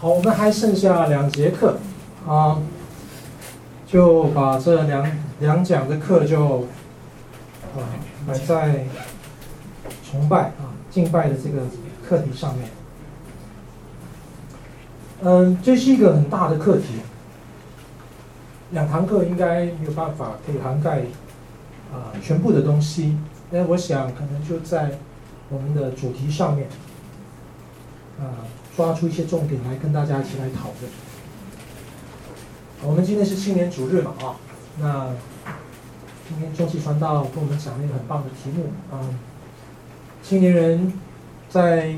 好，我们还剩下两节课，啊，就把这两两讲的课就啊摆在崇拜啊敬拜的这个课题上面。嗯，这是一个很大的课题，两堂课应该没有办法可以涵盖啊全部的东西。那我想可能就在我们的主题上面啊。抓出一些重点来跟大家一起来讨论。我们今天是青年主日嘛啊，那今天中期传道跟我们讲了一个很棒的题目啊，青年人在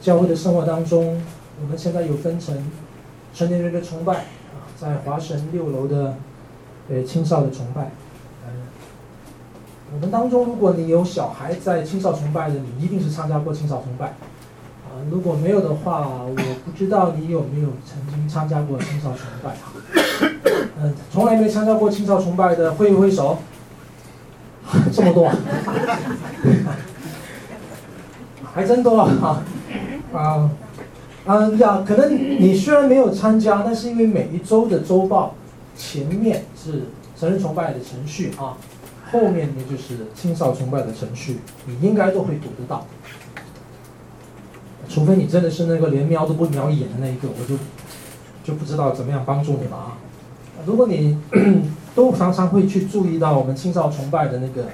教会的生活当中，我们现在有分成成年人的崇拜啊，在华神六楼的呃青少的崇拜，嗯，我们当中如果你有小孩在青少崇拜的，你一定是参加过青少崇拜。如果没有的话，我不知道你有没有曾经参加过青少崇拜啊？嗯，从来没参加过青少崇拜的挥一挥手。这么多，还真多啊！啊啊呀，可能你虽然没有参加，但是因为每一周的周报前面是成人崇拜的程序啊，后面呢就是青少崇拜的程序，你应该都会读得到。除非你真的是那个连瞄都不瞄一眼的那一个，我就就不知道怎么样帮助你了啊。如果你 都常常会去注意到我们青少崇拜的那个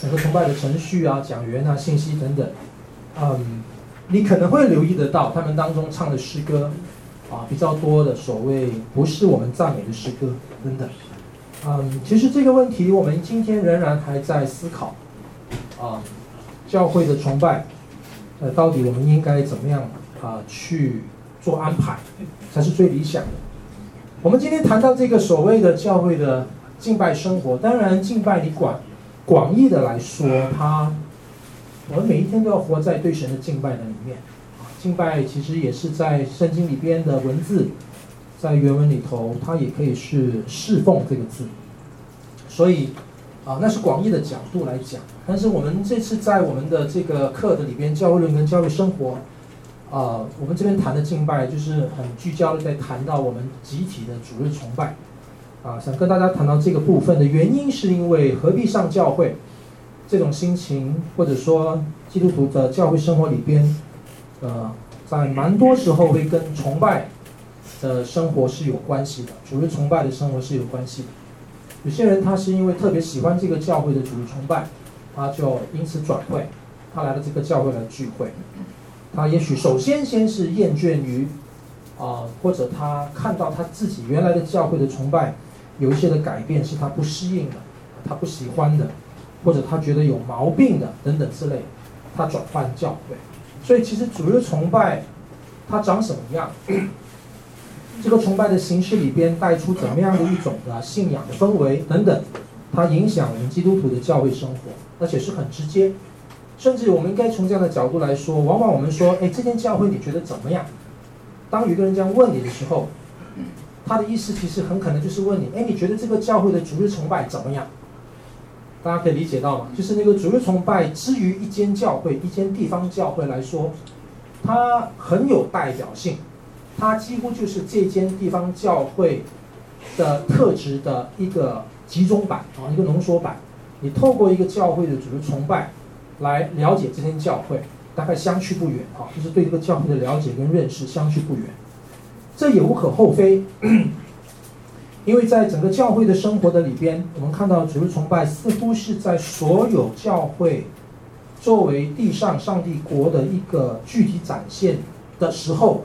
整个崇拜的程序啊、讲员啊、信息等等，嗯，你可能会留意得到他们当中唱的诗歌啊比较多的所谓不是我们赞美的诗歌等等。嗯，其实这个问题我们今天仍然还在思考啊，教会的崇拜。呃，到底我们应该怎么样啊、去做安排，才是最理想的？我们今天谈到这个所谓的教会的敬拜生活，当然敬拜你广广义的来说，它我们每一天都要活在对神的敬拜的里面。敬拜其实也是在圣经里边的文字，在原文里头，它也可以是侍奉这个字，所以。啊，那是广义的角度来讲，但是我们这次在我们的这个课的里边，教会论跟教会生活，啊，我们这边谈的敬拜就是很聚焦的在谈到我们集体的主日崇拜，啊，想跟大家谈到这个部分的原因，是因为何必上教会这种心情，或者说基督徒的教会生活里边，呃，在蛮多时候会跟崇拜的生活是有关系的，主日崇拜的生活是有关系的。有些人他是因为特别喜欢这个教会的主日崇拜，他就因此转会，他来到这个教会来聚会。他也许首先先是厌倦于，啊、或者他看到他自己原来的教会的崇拜有一些的改变是他不适应的，他不喜欢的，或者他觉得有毛病的等等之类，他转换教会。所以其实主日崇拜，它长什么样？这个崇拜的形式里边带出怎么样的一种的信仰的氛围等等，它影响我们基督徒的教会生活，而且是很直接。甚至我们应该从这样的角度来说，往往我们说，哎，这间教会你觉得怎么样？当有一个人这样问你的时候，他的意思其实很可能就是问你，哎，你觉得这个教会的主日崇拜怎么样？大家可以理解到吗？就是那个主日崇拜，之于一间教会、一间地方教会来说，它很有代表性。它几乎就是这间地方教会的特质的一个集中版啊，一个浓缩版。你透过一个教会的主日崇拜来了解这间教会，大概相去不远啊，就是对这个教会的了解跟认识相去不远。这也无可厚非，因为在整个教会的生活的里边，我们看到主日崇拜似乎是在所有教会作为地上上帝国的一个具体展现的时候。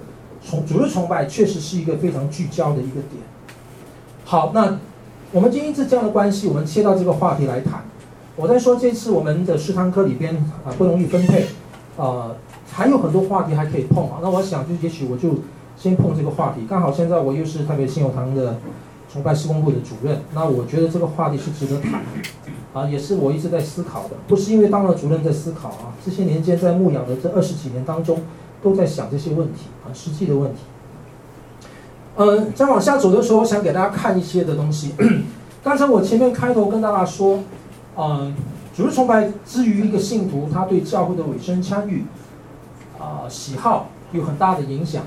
从主日崇拜确实是一个非常聚焦的一个点。好，那我们今天是这样的关系，我们切到这个话题来谈。我在说这次我们的十堂课里边啊不容易分配，呃，还有很多话题还可以碰啊。那我想就也许我就先碰这个话题。刚好现在我又是特别信友堂的崇拜施工部的主任，那我觉得这个话题是值得谈，啊，也是我一直在思考的。不是因为当了主任在思考啊，这些年间在牧养的这二十几年当中。都在想这些问题啊，实际的问题。嗯，再往下走的时候，我想给大家看一些的东西。刚才我前面开头跟大家说，嗯，主日崇拜之于一个信徒，他对教会的委身参与，啊，喜好有很大的影响。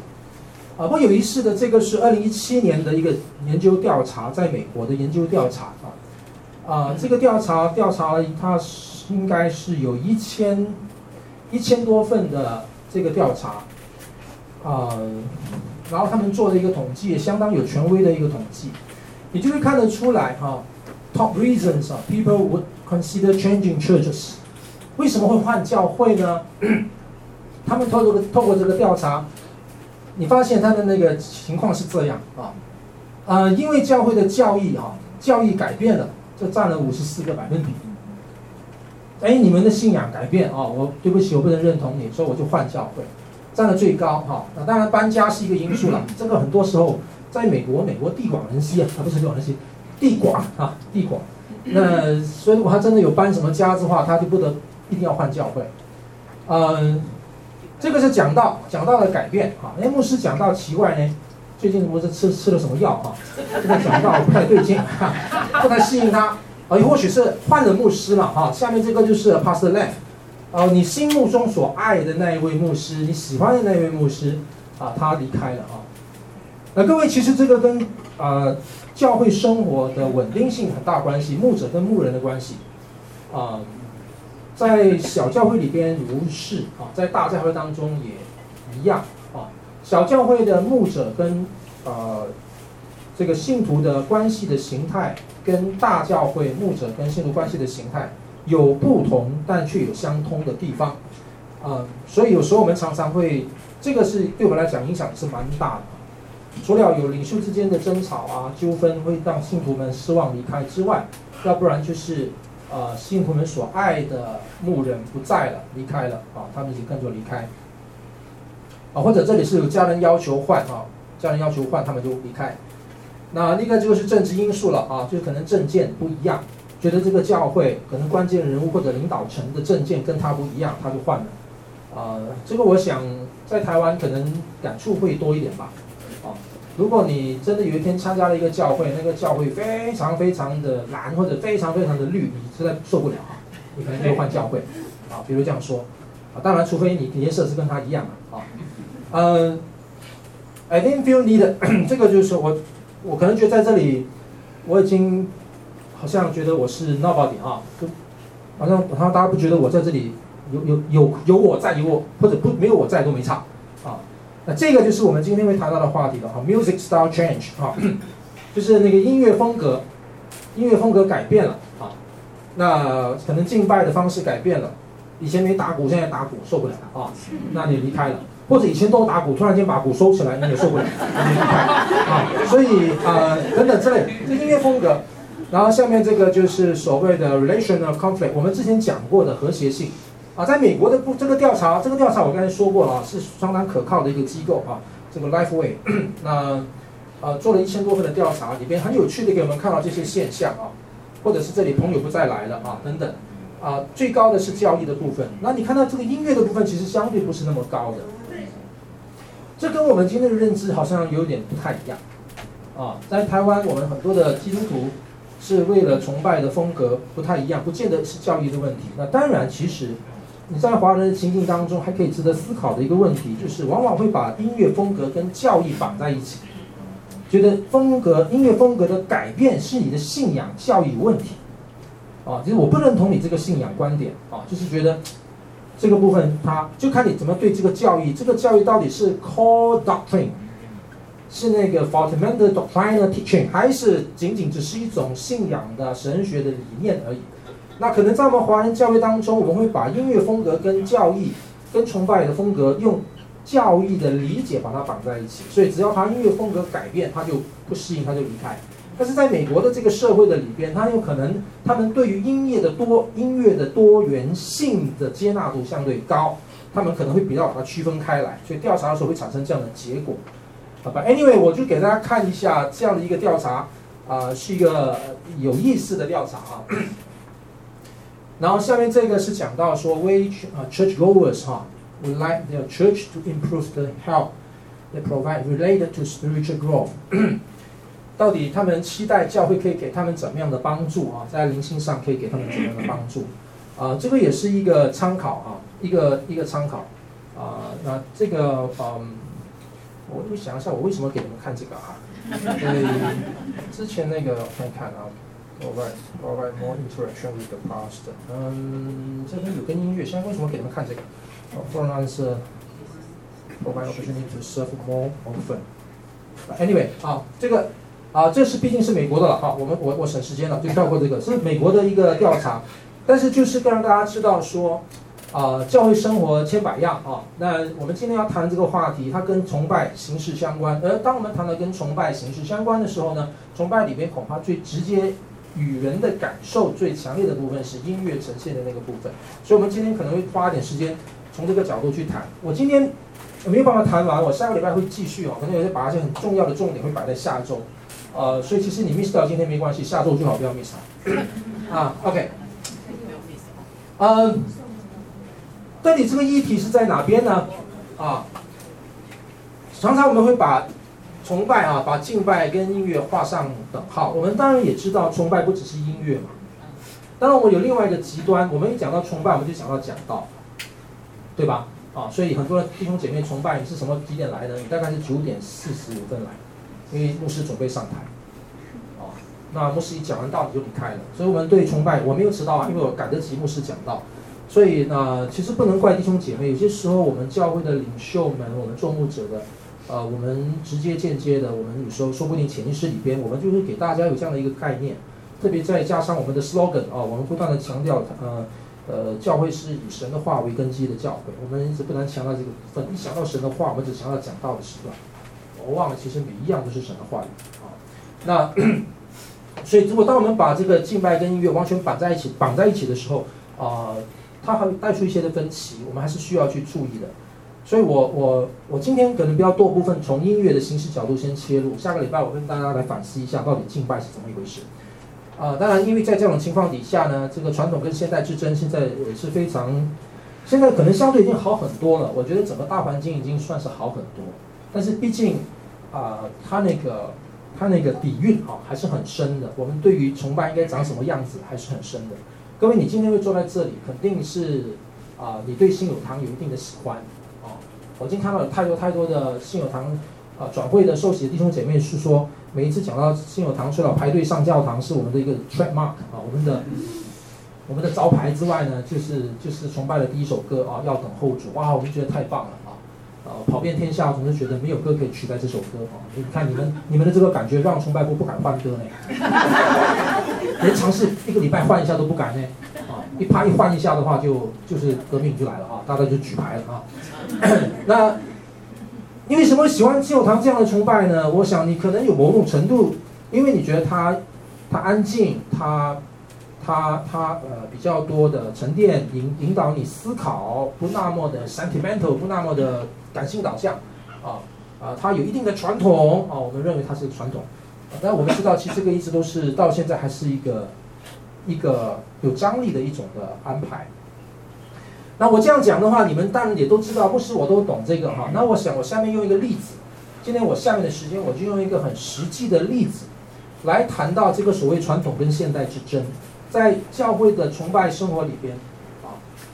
啊，不有意思的，这个是二零一七年的一个研究调查，在美国的研究调查啊，啊，这个调查调查了，它应该是有一千一千多份的这个调查，啊，然后他们做了一个统计，也相当有权威的一个统计，你就会看得出来哈，top reasons 啊，people would consider changing churches，为什么会换教会呢？他们透过透过这个调查。你发现他的那个情况是这样啊，呃，因为教会的教义啊，教义改变了，这占了五十四个百分比。哎，你们的信仰改变啊，我对不起，我不能认同你，所以我就换教会，站了最高哈。那当然搬家是一个因素了，这个很多时候在美国，美国地广人稀啊，啊不是地广人稀，地广啊地广。那所以如果他真的有搬什么家的话，他就不得一定要换教会，嗯。这个是讲到，讲到了改变啊。哎，牧师讲到奇怪呢，最近不是吃吃了什么药哈？这个讲到不太对劲，不太适应他啊。或许是换了牧师了哈。下面这个就是 Pastor Lam，呃，你心目中所爱的那一位牧师，你喜欢的那一位牧师啊，他离开了啊。那各位，其实这个跟呃教会生活的稳定性很大关系，牧者跟牧人的关系啊。在小教会里边如是啊，在大教会当中也一样啊。小教会的牧者跟呃这个信徒的关系的形态，跟大教会牧者跟信徒关系的形态有不同，但却有相通的地方啊。所以有时候我们常常会，这个是对我们来讲影响是蛮大的。除了有领袖之间的争吵啊、纠纷会让信徒们失望离开之外，要不然就是。呃，信徒们所爱的牧人不在了，离开了啊，他们一起跟着离开。啊，或者这里是有家人要求换啊，家人要求换，他们就离开。那那个就是政治因素了啊，就可能政见不一样，觉得这个教会可能关键人物或者领导层的政见跟他不一样，他就换了。啊，这个我想在台湾可能感触会多一点吧。啊如果你真的有一天参加了一个教会，那个教会非常非常的蓝或者非常非常的绿，你实在受不了啊，你可能就换教会，啊，比如这样说，啊，当然除非你颜色是跟他一样的啊，嗯，I didn't feel need，这个就是我，我可能觉得在这里，我已经好像觉得我是 nobody 啊，就好像好像大家不觉得我在这里有有有有我在有我或者不没有我在都没差啊。那这个就是我们今天会谈到的话题了哈，music style change 哈，就是那个音乐风格，音乐风格改变了啊，那可能敬拜的方式改变了，以前没打鼓，现在打鼓受不了啊，那你离开了，或者以前都打鼓，突然间把鼓收起来，你也受不了，啊，所以啊、呃、等等之类，这音乐风格，然后下面这个就是所谓的 relational conflict，我们之前讲过的和谐性。啊，在美国的不这个调查，这个调查我刚才说过了啊，是相当可靠的一个机构啊。这个 Lifeway，那呃做了一千多份的调查，里边很有趣的给我们看到这些现象啊，或者是这里朋友不再来了啊等等，啊最高的是教育的部分。那你看到这个音乐的部分，其实相对不是那么高的。这跟我们今天的认知好像有点不太一样啊。在台湾，我们很多的基督徒是为了崇拜的风格不太一样，不见得是教义的问题。那当然，其实。你在华人的情境当中，还可以值得思考的一个问题，就是往往会把音乐风格跟教义绑在一起，觉得风格、音乐风格的改变是你的信仰教义问题，啊，其实我不认同你这个信仰观点，啊，就是觉得这个部分，它就看你怎么对这个教义，这个教义到底是 core doctrine，是那个 fundamental doctrinal teaching，还是仅仅只是一种信仰的神学的理念而已。那可能在我们华人教会当中，我们会把音乐风格跟教义、跟崇拜的风格用教义的理解把它绑在一起，所以只要他音乐风格改变，他就不适应，他就离开。但是在美国的这个社会的里边，他有可能他们对于音乐的多音乐的多元性的接纳度相对高，他们可能会比较把它区分开来，所以调查的时候会产生这样的结果。好吧，Anyway，我就给大家看一下这样的一个调查，啊、是一个有意思的调查啊。然后下面这个是讲到说，which 啊 churchgoers 哈，would like their church to improve the help they provide related to spiritual growth。到底他们期待教会可以给他们怎么样的帮助啊？在灵性上可以给他们怎么样的帮助？啊，这个也是一个参考啊，一个一个参考啊。那这个嗯，我我想一下，我为什么给你们看这个啊？因为之前那个我看看啊，provide provide more interaction with the past。嗯，这边有跟音乐现在，为什么给你们看这个？哦，不然是 provide opportunity to serve more often。Anyway，啊，这个啊，这是毕竟是美国的了啊，我们我我省时间了，就跳过这个，是美国的一个调查，但是就是让大家知道说。啊，教会生活千百样啊！那我们今天要谈这个话题，它跟崇拜形式相关。而当我们谈到跟崇拜形式相关的时候呢，崇拜里面恐怕最直接与人的感受最强烈的部分是音乐呈现的那个部分。所以，我们今天可能会花点时间从这个角度去谈。我今天没有办法谈完，我下个礼拜会继续哦，可能有些把一些很重要的重点会摆在下周。呃，所以其实你 miss 掉今天没关系，下周最好不要 miss 啊。啊，OK，嗯。到底这个议题是在哪边呢？啊，常常我们会把崇拜啊，把敬拜跟音乐画上等号。我们当然也知道，崇拜不只是音乐嘛。当然，我们有另外一个极端，我们一讲到崇拜，我们就想到讲道，对吧？啊，所以很多弟兄姐妹崇拜，你是什么几点来的？你大概是九点四十五分来，因为牧师准备上台。啊，那牧师一讲完道，你就离开了。所以我们对崇拜，我没有迟到啊，因为我赶得及牧师讲道。所以呢，其实不能怪弟兄姐妹。有些时候，我们教会的领袖们，我们做牧者的，呃，我们直接间接的，我们有时候说不定潜意识里边，我们就是给大家有这样的一个概念。特别再加上我们的 slogan 啊，我们不断的强调，呃，呃，教会是以神的话为根基的教会。我们一直不断强调这个部分。一想到神的话，我们只想到讲道的时段。我忘了，其实每一样都是神的话语啊。那 所以，如果当我们把这个敬拜跟音乐完全绑在一起，绑在一起的时候，啊、它还会带出一些的分歧，我们还是需要去注意的。所以我，我我今天可能比较多部分从音乐的形式角度先切入。下个礼拜我跟大家来反思一下，到底敬拜是怎么一回事。啊、当然，因为在这种情况底下呢，这个传统跟现代之争现在也是非常，现在可能相对已经好很多了。我觉得整个大环境已经算是好很多，但是毕竟啊，它、那个它那个底蕴啊还是很深的。我们对于崇拜应该长什么样子还是很深的。各位，你今天会坐在这里，肯定是啊，你对信友堂有一定的喜欢啊。我今天看到有太多太多的信友堂啊转会的受洗的弟兄姐妹是说，每一次讲到信友堂，除了排队上教堂是我们的一个 trademark 啊，我们的我们的招牌之外呢，就是就是崇拜的第一首歌啊，要等候主，哇，我们觉得太棒了啊！啊，跑遍天下，总是觉得没有歌可以取代这首歌啊。你看你们你们的这个感觉，让崇拜部不敢换歌呢。连尝试一个礼拜换一下都不敢呢，啊，一啪一换一下的话就，就是革命就来了啊，大家就举牌了啊。那，因为什么喜欢信友堂这样的崇拜呢？我想你可能有某种程度，因为你觉得它，它安静，它，它，它呃比较多的沉淀，引引导你思考，不那么的 sentimental，不那么的感性导向，啊啊，它有一定的传统啊，我们认为它是传统。但我们知道，其实这个一直都是到现在还是一个一个有张力的一种的安排。那我这样讲的话，你们当然也都知道，不是我都懂这个哈。那我想，我下面用一个例子，今天我下面的时间，我就用一个很实际的例子来谈到这个所谓传统跟现代之争，在教会的崇拜生活里边，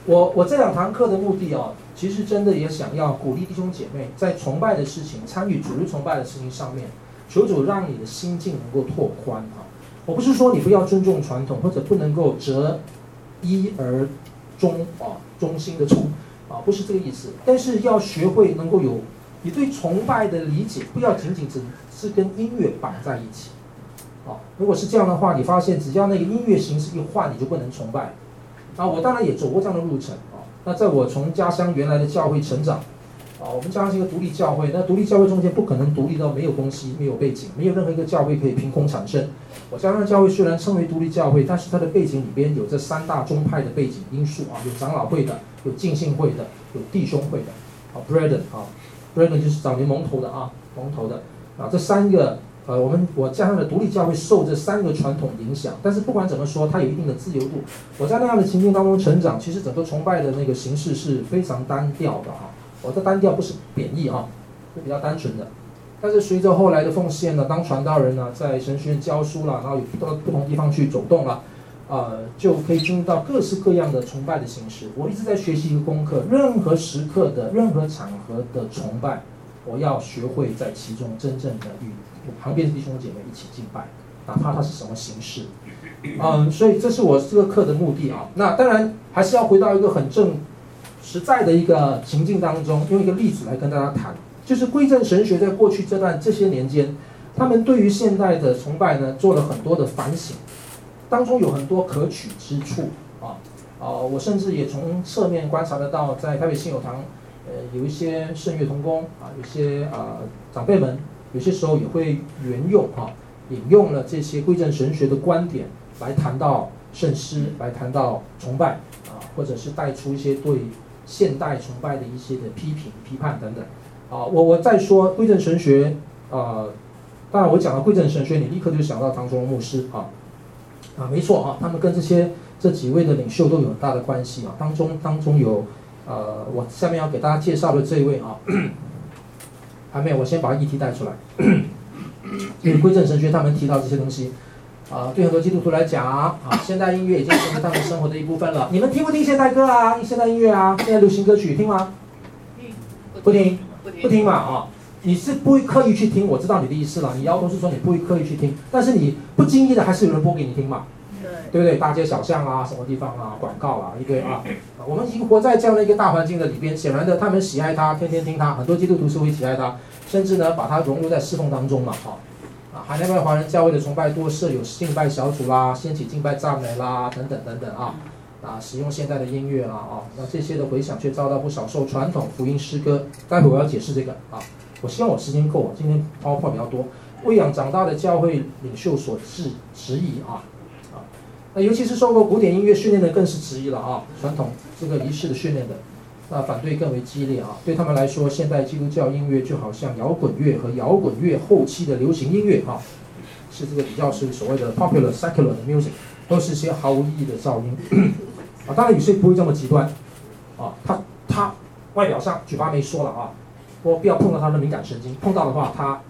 我我这两堂课的目的啊，其实真的也想要鼓励弟兄姐妹在崇拜的事情、参与主日崇拜的事情上面。求主让你的心境能够拓宽啊！我不是说你不要尊重传统，或者不能够择一而终啊，忠心的忠啊，不是这个意思。但是要学会能够有你对崇拜的理解，不要仅仅只是跟音乐绑在一起啊。如果是这样的话，你发现只要那个音乐形式一换，你就不能崇拜啊。我当然也走过这样的路程啊。那在我从家乡原来的教会成长。啊，我们家乡是一个独立教会，那独立教会中间不可能独立到没有东西、没有背景，没有任何一个教会可以凭空产生。我家乡教会虽然称为独立教会，但是它的背景里边有这三大宗派的背景因素啊，有长老会的，有浸信会的，有弟兄会的。啊，Brethren 啊，Brethren 就是早年蒙头的啊，蒙头的啊，这三个呃，我们我家上的独立教会受这三个传统影响，但是不管怎么说，它有一定的自由度。我在那样的情境当中成长，其实整个崇拜的那个形式是非常单调的啊。我的单调不是贬义啊，是比较单纯的。但是随着后来的奉献呢，当传道人呢，在神学院教书了，然后到不同地方去走动了，呃，就可以进入到各式各样的崇拜的形式。我一直在学习一个功课，任何时刻的任何场合的崇拜，我要学会在其中真正的与旁边的弟兄姐妹一起敬拜，哪怕它是什么形式。嗯，所以这是我这个课的目的啊。那当然还是要回到一个很正实在的一个情境当中，用一个例子来跟大家谈，就是归正神学在过去这段这些年间，他们对于现代的崇拜呢做了很多的反省，当中有很多可取之处啊。啊，我甚至也从侧面观察得到，在台北信友堂，呃，有一些圣乐同工啊，有些啊长辈们，有些时候也会援用啊，引用了这些归正神学的观点。来谈到圣诗，来谈到崇拜啊，或者是带出一些对现代崇拜的一些的批评、批判等等啊。我我再说归正神学啊，当然我讲到归正神学，你立刻就想到唐崇荣牧师啊啊，没错啊，他们跟这些这几位的领袖都有很大的关系啊。当中当中有呃，我下面要给大家介绍的这一位啊，还没有，我先把议题带出来，因为归正神学他们提到这些东西。啊，对很多基督徒来讲啊，现代音乐已经成为他们生活的一部分了。你们听不听现代歌啊？现代音乐啊？现在流行歌曲听吗？不听，不听嘛啊！你是不会刻意去听，我知道你的意思了。你摇头是说你不会刻意去听，但是你不经意的还是有人播给你听嘛？对，不对？大街小巷啊，什么地方啊，广告啊，一堆啊。我们已经活在这样的一个大环境的里边，显然的，他们喜爱他，天天听他。很多基督徒是会喜爱他，甚至呢，把他融入在侍奉当中嘛，哈。啊海内外华人教会的崇拜多设有敬拜小组啦，掀起敬拜赞美啦，等等等等啊，啊，使用现代的音乐啦啊，那这些的回响却遭到不少受传统福音诗歌。待会我要解释这个啊，我希望我时间够啊，今天包括比较多，喂养长大的教会领袖所质质疑啊，那尤其是受过古典音乐训练的更是质疑了啊，传统这个仪式的训练的。那反对更为激烈啊！对他们来说，现代基督教音乐就好像摇滚乐和摇滚乐后期的流行音乐啊，是这个比较是所谓的 popular secular 的 music，都是些毫无意义的噪音啊。当然有些不会这么极端啊，他他外表上嘴巴没说了啊，我不要碰到他的敏感神经，碰到的话，他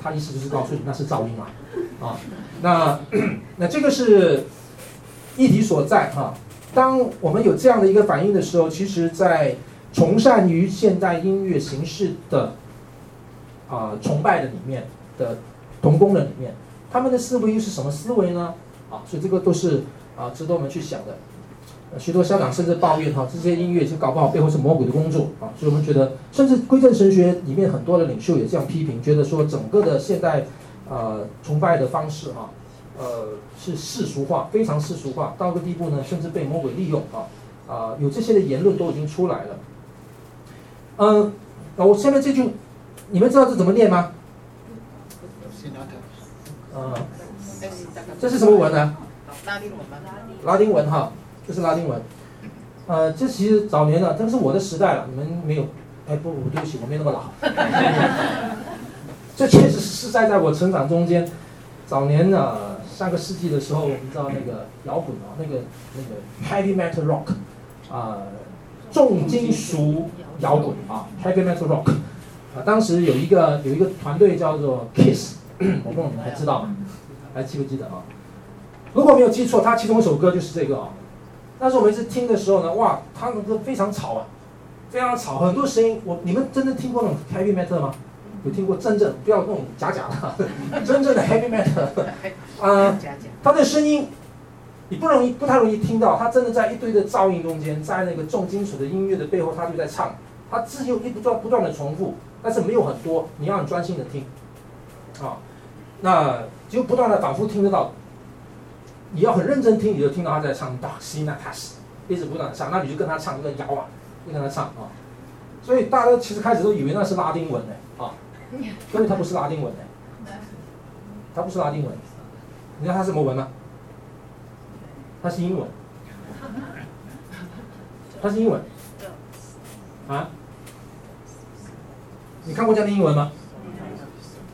他意思就是告诉你那是噪音啊啊。那 那这个是议题所在哈。啊当我们有这样的一个反应的时候，其实，在崇尚于现代音乐形式的啊、崇拜的里面的同工的里面，他们的思维又是什么思维呢？啊，所以这个都是啊值得我们去想的。许多校长甚至抱怨哈、这些音乐就搞不好背后是魔鬼的工作啊。所以我们觉得，甚至归正神学里面很多的领袖也这样批评，觉得说整个的现代啊崇拜的方式啊。呃，是世俗化，非常世俗化，到个地步呢，甚至被魔鬼利用啊啊、呃，有这些的言论都已经出来了。嗯，那我下面这句，你们知道这怎么念吗？嗯，这是什么文呢？拉丁文。拉丁文哈，这是拉丁文。呃，这其实早年了，这是我的时代了，你们没有，哎不，对不起，我没那么老。这确实是在在我成长中间，早年呢。上个世纪的时候，我们知道那个摇滚啊，那个那个 heavy metal rock，啊、重金属摇滚啊，heavy metal rock，啊，当时有一个有一个团队叫做 Kiss，我不知道你们还知道吗？还记不记得啊？如果没有记错，他其中一首歌就是这个啊。但是我们一直听的时候呢，哇，他们都非常吵啊，非常吵，很多声音。我你们真的听过那种 heavy metal 吗？有听过真正不要那种假假的，真正的 heavy metal，啊、呃，它的声音你不容易不太容易听到，他真的在一堆的噪音中间，在那个重金属的音乐的背后，他就在唱，他自又一不断不断的重复，但是没有很多，你要很专心的听，啊，那就不断的反复听得到，你要很认真听，你就听到他在唱 Side Night 一直不断的唱，那你就跟他唱，跟摇啊，就跟他唱啊，所以大家其实开始都以为那是拉丁文呢，啊。因为它不是拉丁文的，它不是拉丁文，你知道它是什么文吗？它是英文，它是英文，啊？你看过这样的英文吗？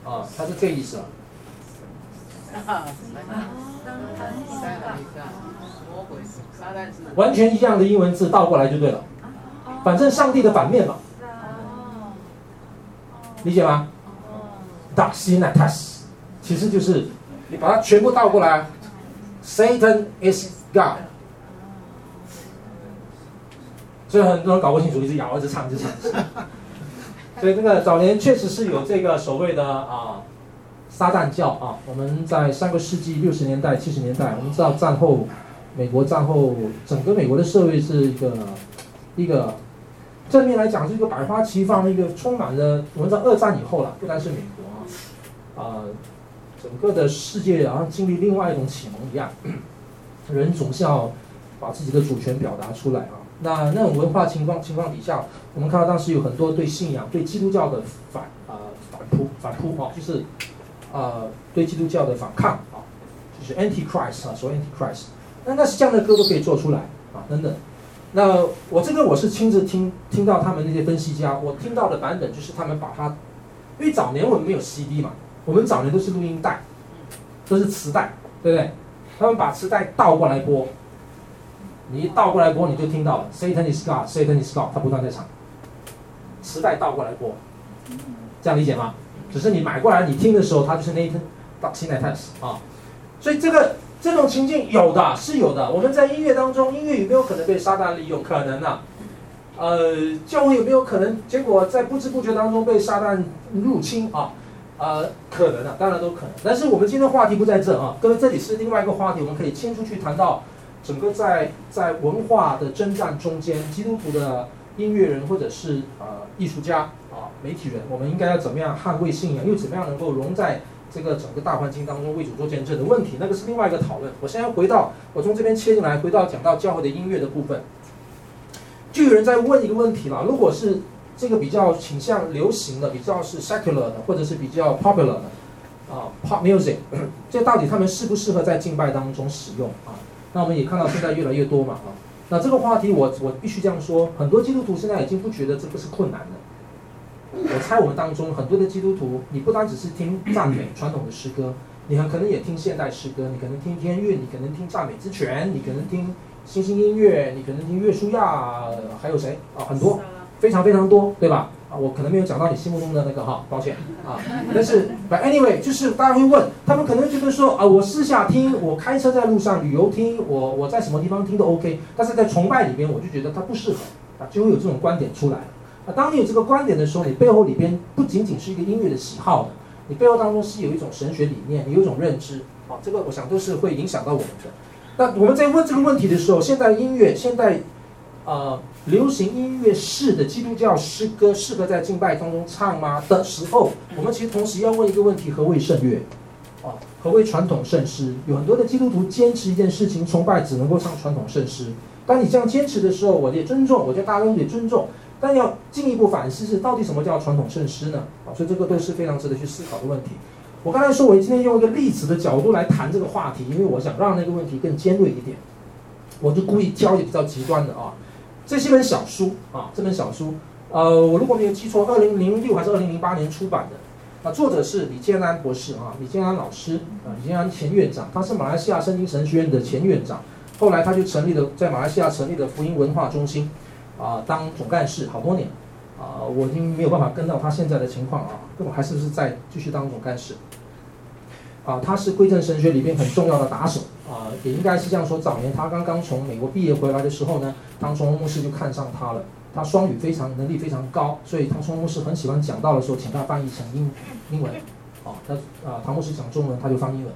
啊，它是这个意思啊。完全一样的英文字倒过来就对了，反正上帝的反面嘛。理解吗？Darkness，其实就是你把它全部倒过来，Satan is God。所以很多人搞不清楚，一直咬，一直唱，一直唱。所以这个早年确实是有这个所谓的啊撒旦教啊。我们在上个世纪六十年代、七十年代，我们知道战后美国战后整个美国的社会是一个一个正面来讲是一个百花齐放的一个充满了。我们知道二战以后了，不单是美国啊，啊，整个的世界好像经历另外一种启蒙一样，人总是要把自己的主权表达出来啊。那那种文化情况情况底下，我们看到当时有很多对信仰、对基督教的反啊、呃、反扑反扑啊，就是、呃、对基督教的反抗啊，就是 anti-Christ 啊，所谓 anti-Christ。那那是这样的歌都可以做出来啊，等等。那我这个我是亲自听听到他们那些分析家，我听到的版本就是他们把它，因为早年我们没有 CD 嘛，我们早年都是录音带，都是磁带，对不对？他们把磁带倒过来播。你一倒过来播，你就听到了 Satan is God, Satan is God，他不断在唱。磁带倒过来播，这样理解吗？只是你买过来，你听的时候，它就是 Nathan Sinaiticus 啊。所以这个这种情境有的是有的。我们在音乐当中，音乐有没有可能被撒旦利用？可能、啊。呃，教会有没有可能？结果在不知不觉当中被撒旦入侵啊？呃，可能的、啊，当然都可能。但是我们今天的话题不在这啊，各位，这里是另外一个话题，我们可以牵出去谈到。整个在在文化的征战中间，基督徒的音乐人或者是呃艺术家啊媒体人，我们应该要怎么样捍卫信仰，又怎么样能够融在这个整个大环境当中为主做见证的问题，那个是另外一个讨论。我现在回到我从这边切进来，回到讲到教会的音乐的部分，就有人在问一个问题了：如果是这个比较倾向流行的，比较是 secular 的，或者是比较 popular 的啊 pop music，这到底他们适不适合在敬拜当中使用啊？那我们也看到现在越来越多嘛啊，那这个话题我我必须这样说，很多基督徒现在已经不觉得这个是困难的。我猜我们当中很多的基督徒，你不单只是听赞美传统的诗歌，你很可能也听现代诗歌，你可能听天韵，你可能听赞美之泉，你可能听新兴音乐，你可能听约书亚，还有谁啊？很多，非常非常多，对吧？啊，我可能没有讲到你心目中的那个哈，抱歉啊。但是，but anyway，就是大家会问，他们可能觉得说啊，我私下听，我开车在路上旅游听，我我在什么地方听都 OK。但是在崇拜里边，我就觉得它不适合啊，就会有这种观点出来。啊，当你有这个观点的时候，你背后里边不仅仅是一个音乐的喜好的，你背后当中是有一种神学理念，你有一种认知啊，这个我想都是会影响到我们的。那我们在问这个问题的时候，现代音乐，现代。呃，流行音乐式的基督教诗歌适合在敬拜当中唱吗？的时候，我们其实同时要问一个问题：何谓圣乐？啊，何谓传统圣诗？有很多的基督徒坚持一件事情，崇拜只能够唱传统圣诗。当你这样坚持的时候，我也尊重，我觉得大家都得尊重。但要进一步反思是，到底什么叫传统圣诗呢？啊，所以这个都是非常值得去思考的问题。我刚才说，我今天用一个例子的角度来谈这个话题，因为我想让那个问题更尖锐一点，我就故意挑一个比较极端的啊。这是一本小书啊，这本小书，呃，我如果没有记错，二零零六还是二零零八年出版的，啊，作者是李建安博士啊，李建安老师啊，李建安前院长，他是马来西亚圣经神学院的前院长，后来他就成立了在马来西亚成立的福音文化中心，啊，当总干事好多年，啊，我已经没有办法跟到他现在的情况啊，根本还是不是在继续当总干事。啊，他是归正神学里边很重要的打手啊，也应该是这样说。早年他刚刚从美国毕业回来的时候呢，唐崇荣牧师就看上他了。他双语非常能力非常高，所以唐崇荣牧师很喜欢讲道的时候，请他翻译成英英文。啊，他啊，唐牧师讲中文，他就翻英文。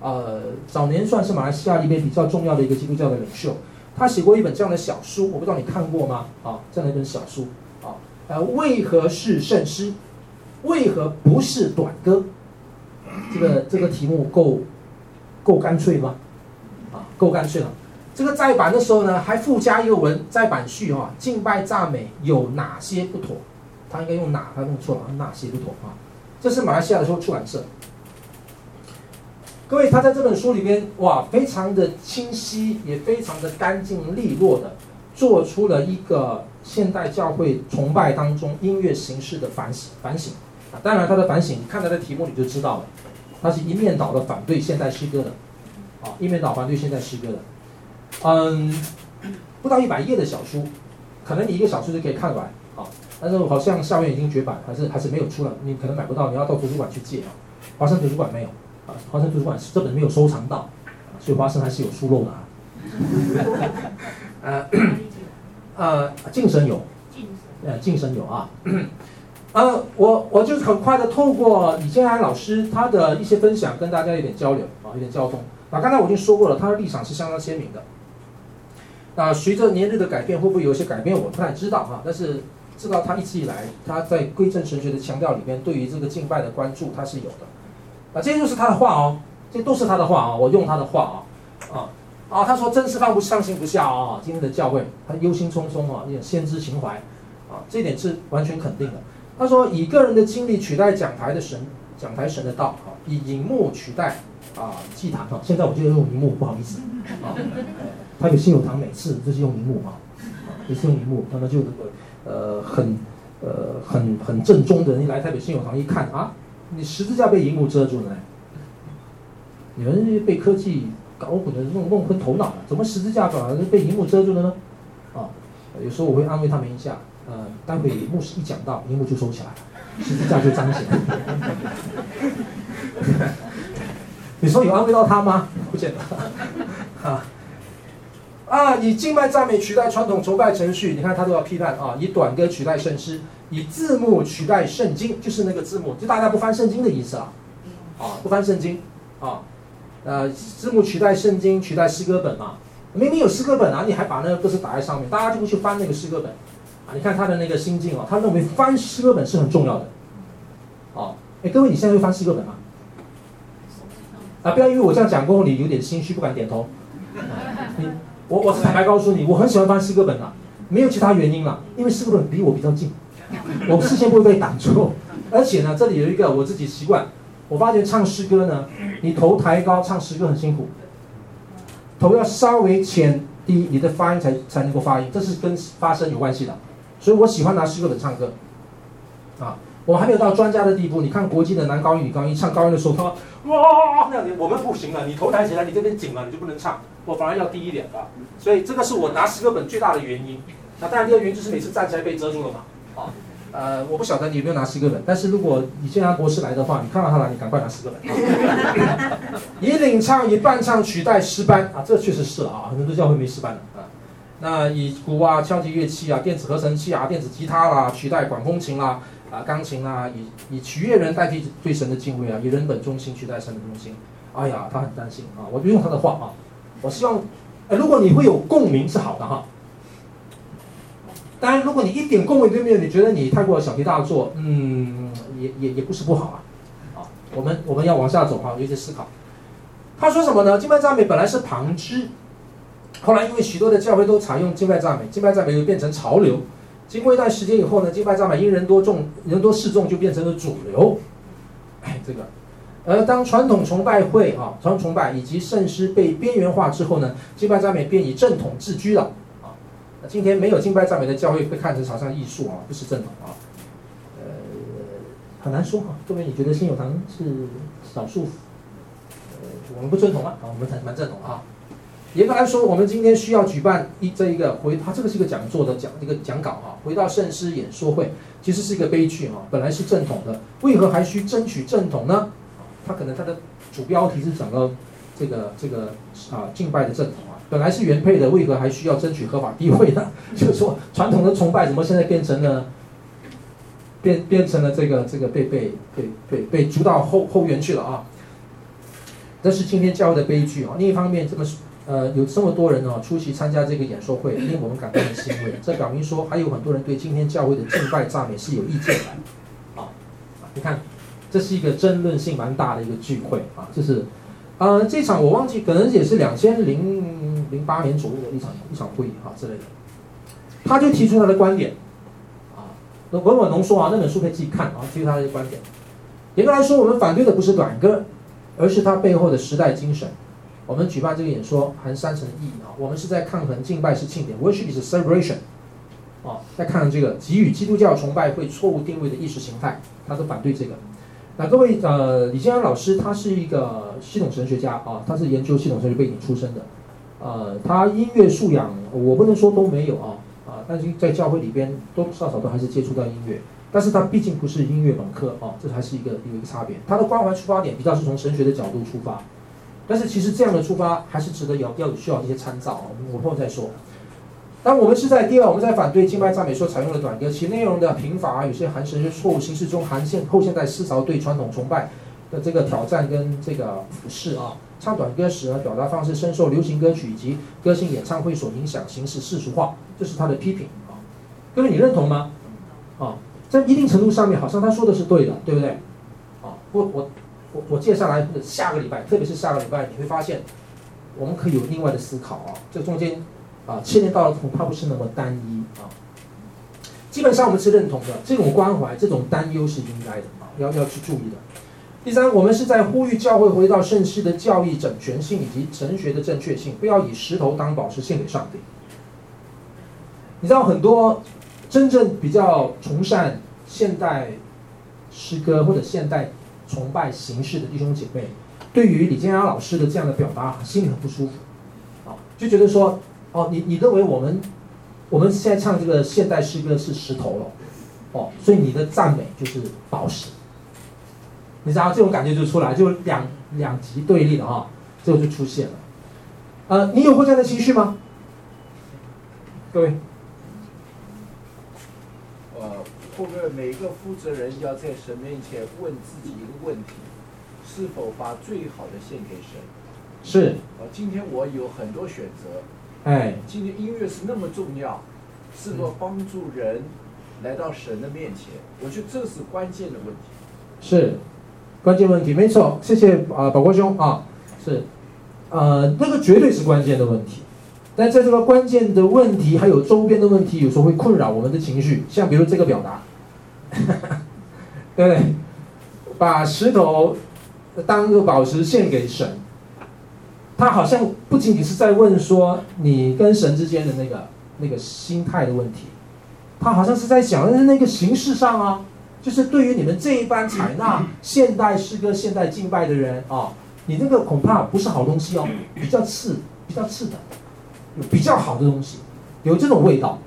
呃，早年算是马来西亚里边比较重要的一个基督教的领袖。他写过一本这样的小书，我不知道你看过吗？啊，这样的一本小书。啊，呃，为何是圣诗？为何不是短歌？这个这个题目够够干脆吗？啊，够干脆了。这个再版的时候呢，还附加一个文再版序哈，敬拜赞美有哪些不妥？他应该用哪？他弄错了，哪些不妥啊？这是马来西亚的时候出版社。各位，他在这本书里边哇，非常的清晰，也非常的干净利落的，做出了一个现代教会崇拜当中音乐形式的反省反省。当然他的反省，看他的题目你就知道了。他是一面倒的反对现代诗歌的，啊，一面倒反对现代诗歌的，嗯，不到一百页的小书，可能你一个小时就可以看完，啊，但是好像校园已经绝版，还是还是没有出了，你可能买不到，你要到图书馆去借啊，华盛图书馆没有，啊，华盛图书馆是这本没有收藏到，所以华生还是有疏漏的啊，呃，呃，晋神有，呃，晋神有啊。呃，我我就是很快的透过李建安老师他的一些分享，跟大家有点交流啊，有点交通。啊，刚才我已经说过了，他的立场是相当鲜明的。那随着年日的改变，会不会有一些改变，我不太知道啊。但是知道他一直以来他在归正神学的强调里面，对于这个敬拜的关注，他是有的。啊，这些就是他的话哦，这都是他的话啊，我用他的话啊，啊啊，他说真是放不上心不下啊，今天的教会他忧心忡忡啊，有点先知情怀啊，这点是完全肯定的。他说以个人的经历取代讲台的神，讲台神的道啊，以荧幕取代。啊，祭坛啊，现在我就用荧幕，不好意思啊。他有信友堂每次就是用荧幕啊，也是用荧幕，那么就呃很呃很很正宗的，你来台北信友堂一看啊，你十字架被荧幕遮住了，你们被科技搞混的弄弄昏头脑了，怎么十字架反而被荧幕遮住了呢？啊，有时候我会安慰他们一下，呃，待会牧师一讲到，荧幕就收起来，十字架就彰显。你说有安慰到他吗？不见得。啊啊！以敬拜赞美取代传统崇拜程序，你看他都要批判啊！以短歌取代圣诗，以字幕取代圣经，就是那个字幕，就大家不翻圣经的意思啊！啊，不翻圣经啊！呃，字幕取代圣经，取代诗歌本嘛？明明有诗歌本啊，你还把那个歌词打在上面，大家就不去翻那个诗歌本啊！你看他的那个心境啊，他认为翻诗歌本是很重要的。啊，哎，各位，你现在会翻诗歌本吗？啊！不要因为我这样讲过后，你有点心虚，不敢点头。你，我我是坦白告诉你，我很喜欢翻诗歌本啊，没有其他原因了，因为诗歌本离我比较近，我视线不会被挡住。而且呢，这里有一个我自己习惯，我发觉唱诗歌呢，你头抬高唱诗歌很辛苦，头要稍微浅低，你的发音才才能够发音，这是跟发声有关系的。所以我喜欢拿诗歌本唱歌，啊。我还没有到专家的地步。你看国际的男高音、女高音唱高音的时候，他说哇那样，我们不行了。你头抬起来，你这边紧了，你就不能唱。我反而要低一点啊。所以这个是我拿诗歌本最大的原因。那当然，第二个原因就是每次站起来被遮住了嘛。啊，呃，我不晓得你有没有拿十个本，但是如果你现在博士来的话，你看到他来，你赶快拿十个本。以领唱、以伴唱取代诗班啊，这确实是了啊，很多教会没诗班的啊。那以鼓啊、敲击乐器啊、电子合成器啊、电子吉他啦取代管风琴啦。啊，钢琴啦，以以取悦人代替对神的敬畏啊，以人本中心取代神的中心。哎呀，他很担心啊，我就用他的话啊，我希望，哎，如果你会有共鸣是好的哈。当然，如果你一点恭维都没有，你觉得你太过小题大做，嗯，也也也不是不好啊。啊，我们我们要往下走哈，有一些思考。他说什么呢？敬拜赞美本来是旁支，后来因为许多的教会都采用敬拜赞美，敬拜赞美又变成潮流。经过一段时间以后呢，敬拜赞美因人多众，人多势众就变成了主流。哎，这个，而当传统崇拜会啊，传统崇拜以及圣诗被边缘化之后呢，敬拜赞美便以正统自居了。今天没有敬拜赞美的教会被看成好像艺术啊，不是正统啊。呃，很难说啊。各位，你觉得新友堂是少数？呃，我们不正统啊，啊，我们才蛮正统啊。严格来说，我们今天需要举办一这一个回，他这个是一个讲座的讲一个讲稿哈，回到圣师演说会，其实是一个悲剧哈。本来是正统的，为何还需争取正统呢？他可能他的主标题是讲到这个这个啊敬拜的正统，本来是原配的，为何还需要争取合法地位呢？就是说传统的崇拜怎么现在变成了变变成了这个这个被被被被被逐到后后园去了啊？这是今天教会的悲剧啊。另一方面，这么。呃，有这么多人哦出席参加这个演说会，令我们感到很欣慰。这表明说，还有很多人对今天教会的敬拜赞美是有意见的。啊，你看，这是一个争论性蛮大的一个聚会啊。这是，呃，这场我忘记，可能也是两千零零八年左右的一场一场会议啊之类的。他就提出他的观点，啊，那稳稳浓缩啊，那本书可以自己看啊，提出他的观点。严格来说，我们反对的不是短歌，而是它背后的时代精神。我们举办这个演说含三层意义啊，我们是在抗衡敬拜是庆典，worship is a celebration，啊，在抗衡这个给予基督教崇拜会错误定位的意识形态，他都反对这个。那各位呃，李建安老师他是一个系统神学家啊，他是研究系统神学背景出身的，呃，他音乐素养我不能说都没有啊啊，但是在教会里边多多少少都还是接触到音乐，但是他毕竟不是音乐本科啊，这还是一个有一个差别。他的关怀出发点比较是从神学的角度出发。但是其实这样的出发还是值得有要有需要一些参照，我们后再说。当我们是在第二，我们在反对敬拜赞美所采用的短歌，其内容的贫乏，有些含神是错误形式中含现后现代思潮对传统崇拜的这个挑战跟这个俯视啊。唱短歌时呢，表达方式深受流行歌曲以及歌星演唱会所影响，形式世俗化，这是他的批评啊。各位，你认同吗？啊，在一定程度上面，好像他说的是对的，对不对？啊，我我我我接下来下个礼拜，特别是下个礼拜，你会发现我们可以有另外的思考啊。这中间。啊，千年道的恐怕不是那么单一啊。基本上我们是认同的，这种关怀、这种担忧是应该的啊，要要去注意的。第三，我们是在呼吁教会回到圣经的教义整全性以及神学的正确性，不要以石头当宝石献给上帝。你知道很多真正比较崇尚现代诗歌或者现代崇拜形式的弟兄姐妹，对于李建阳老师的这样的表达，心里很不舒服啊，就觉得说。哦，你你认为我们我们现在唱这个现代诗歌是石头了，哦，所以你的赞美就是宝石，你知道这种感觉就出来，就两两极对立的哈、哦，这个就出现了。呃，你有过这样的情绪吗？各位，呃，会不会每个负责人要在神面前问自己一个问题：是否把最好的献给神？是。呃，今天我有很多选择。哎，今天音乐是那么重要，是否帮助人来到神的面前？我觉得这是关键的问题。是，关键问题，没错。谢谢啊、呃，宝国兄啊，是，呃，那个绝对是关键的问题。但在这个关键的问题，还有周边的问题，有时候会困扰我们的情绪。像比如这个表达，对不对？把石头当个宝石献给神。他好像不仅仅是在问说你跟神之间的那个那个心态的问题，他好像是在讲的是那个形式上啊，就是对于你们这一班采纳现代诗歌、现代敬拜的人啊，你那个恐怕不是好东西哦，比较次、比较次的，有比较好的东西，有这种味道，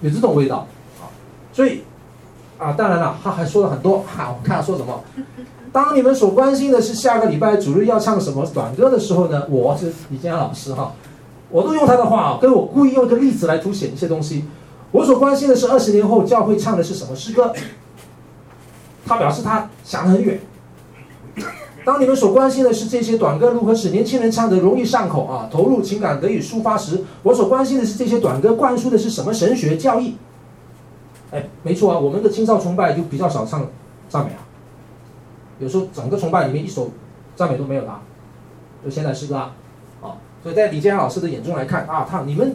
有这种味道啊，所以啊，当然了，他还说了很多，好，我看他说什么。当你们所关心的是下个礼拜主日要唱什么短歌的时候呢，我是李建安老师哈，我都用他的话啊，跟我故意用一个例子来凸显一些东西。我所关心的是二十年后教会唱的是什么诗歌。他表示他想得很远。当你们所关心的是这些短歌如何使年轻人唱得容易上口啊，投入情感得以抒发时，我所关心的是这些短歌灌输的是什么神学教义。哎，没错啊，我们的青少崇拜就比较少唱赞美啊。有时候整个崇拜里面一首赞美都没有的，就现代诗歌啊，啊，所以在李建安老师的眼中来看啊，他你们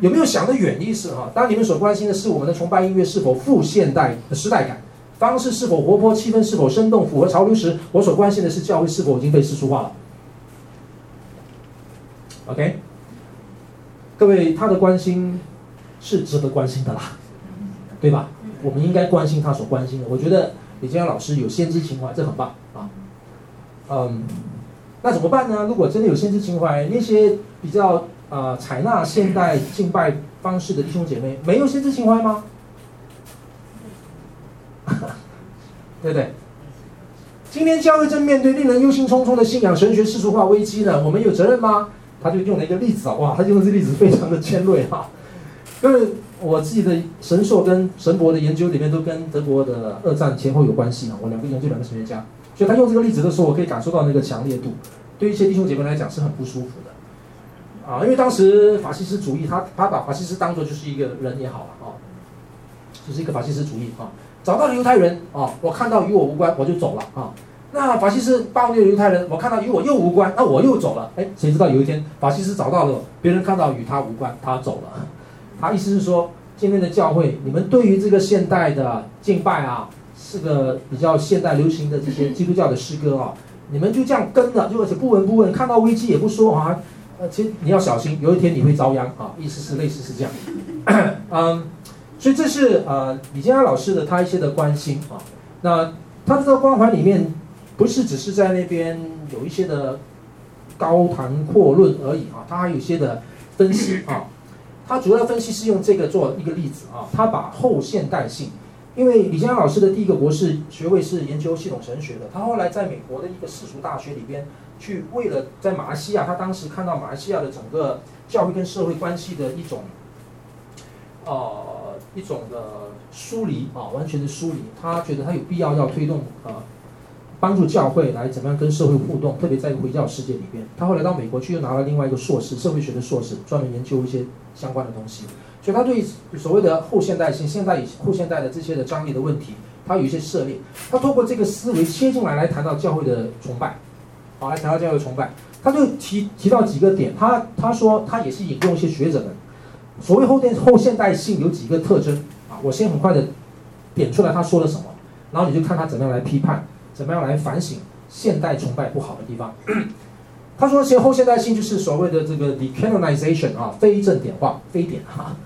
有没有想得远意思啊？当你们所关心的是我们的崇拜音乐是否富现代的时代感，方式是否活泼，气氛是否生动，符合潮流时，我所关心的是教会是否已经被世俗化了。OK，各位，他的关心是值得关心的啦，对吧？我们应该关心他所关心的。我觉得。李建老师有先知情怀，这很棒啊。嗯，那怎么办呢？如果真的有先知情怀，那些比较啊采纳现代敬拜方式的弟兄姐妹，没有先知情怀吗？对不对？今天教会正面对令人忧心忡忡的信仰神学世俗化危机呢，我们有责任吗？他就用了一个例子啊，哇，他用的这个例子非常的尖锐哈，就是。我自己的神硕跟神博的研究里面都跟德国的二战前后有关系啊，我两个研究两个神学家，所以他用这个例子的时候，我可以感受到那个强烈度，对一些弟兄姐妹来讲是很不舒服的，啊，因为当时法西斯主义，他他把法西斯当作就是一个人也好啊，就是一个法西斯主义啊，找到了犹太人啊，我看到与我无关，我就走了啊，那法西斯暴虐犹太人，我看到与我又无关，那我又走了，哎，谁知道有一天法西斯找到了别人看到与他无关，他走了。他意思是说，今天的教会，你们对于这个现代的敬拜啊，是个比较现代流行的这些基督教的诗歌啊，你们就这样跟着，就而且不闻不问，看到危机也不说啊，呃，其实你要小心，有一天你会遭殃啊，意思是类似是这样，嗯，所以这是呃李建安老师的他一些的关心啊，那他这个关怀里面，不是只是在那边有一些的高谈阔论而已啊，他还有些的分析啊。他主要分析是用这个做一个例子啊，他把后现代性，因为李先老师的第一个博士学位是研究系统神学的，他后来在美国的一个世俗大学里边去，为了在马来西亚，他当时看到马来西亚的整个教会跟社会关系的一种呃一种的疏离啊，完全的疏离。他觉得他有必要要推动啊，帮助教会来怎么样跟社会互动，特别在回教世界里边。他后来到美国去，又拿了另外一个硕士，社会学的硕士，专门研究一些相关的东西。所以他对所谓的后现代性、现代与后现代的这些的张力的问题，他有一些涉猎。他透过这个思维切进来，来谈到教会的崇拜，好，来谈到教会崇拜。他就提提到几个点，他他说他也是引用一些学者们，所谓后现后现代性有几个特征啊，我先很快的点出来他说了什么，然后你就看他怎么样来批判，怎么样来反省现代崇拜不好的地方。他说，其实后现代性就是所谓的这个 decanonization 啊，非正典化，非典哈。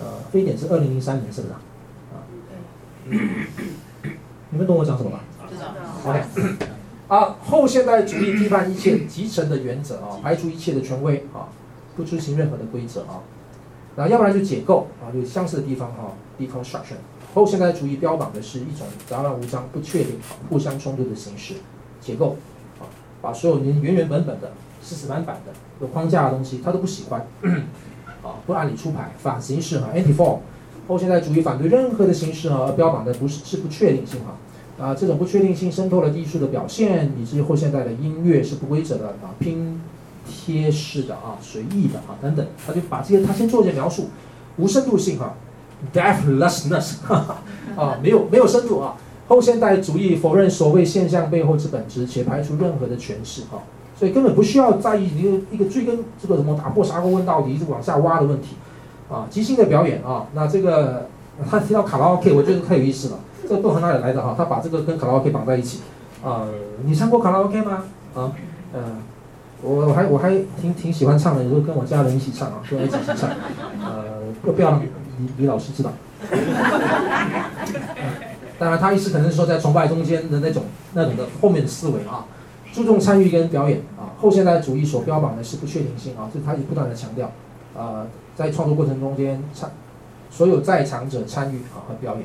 呃，非典是二零零三年，是不是啊？啊，你们懂我讲什么吗？知道。OK，啊，后现代主义批判一切集成的原则啊，排除一切的权威啊，不执行任何的规则啊，然后要不然就解构啊，就相似的地方哈，deconstruction。后现代主义标榜的是一种杂乱无章、不确定、互相冲突的形式，结构。啊，把所有原原原本本的、死死板板的、有框架的东西，他都不喜欢。啊，不按理出牌，反形式哈，anti-form，后现代主义反对任何的形式哈，而标榜的不是是不确定性哈，啊，这种不确定性渗透了艺术的表现，以至于后现代的音乐是不规则的啊，拼贴式的啊，随意的啊等等，他就把这些他先做一些描述，无深度性哈，depthlessness，啊，没有没有深度啊，后现代主义否认所谓现象背后之本质，且排除任何的诠释哈。所以根本不需要在意一个一个追根这个什么打破砂锅问到底一直往下挖的问题，啊，即兴的表演啊，那这个 他提到卡拉 OK，我觉得太有意思了，这个都从哪里来的哈？他把这个跟卡拉 OK 绑在一起，啊，你唱过卡拉 OK 吗？啊，嗯，我我还我还挺挺喜欢唱的，有时候跟我家人一起唱啊，跟我一起唱，呃，不不要让李李老师知道。当然他意思可能是说在崇拜中间的那种那种的后面的思维啊。注重参与跟表演啊，后现代主义所标榜的是不确定性啊，这他也不断的强调，啊，在创作过程中间参，所有在场者参与啊和表演，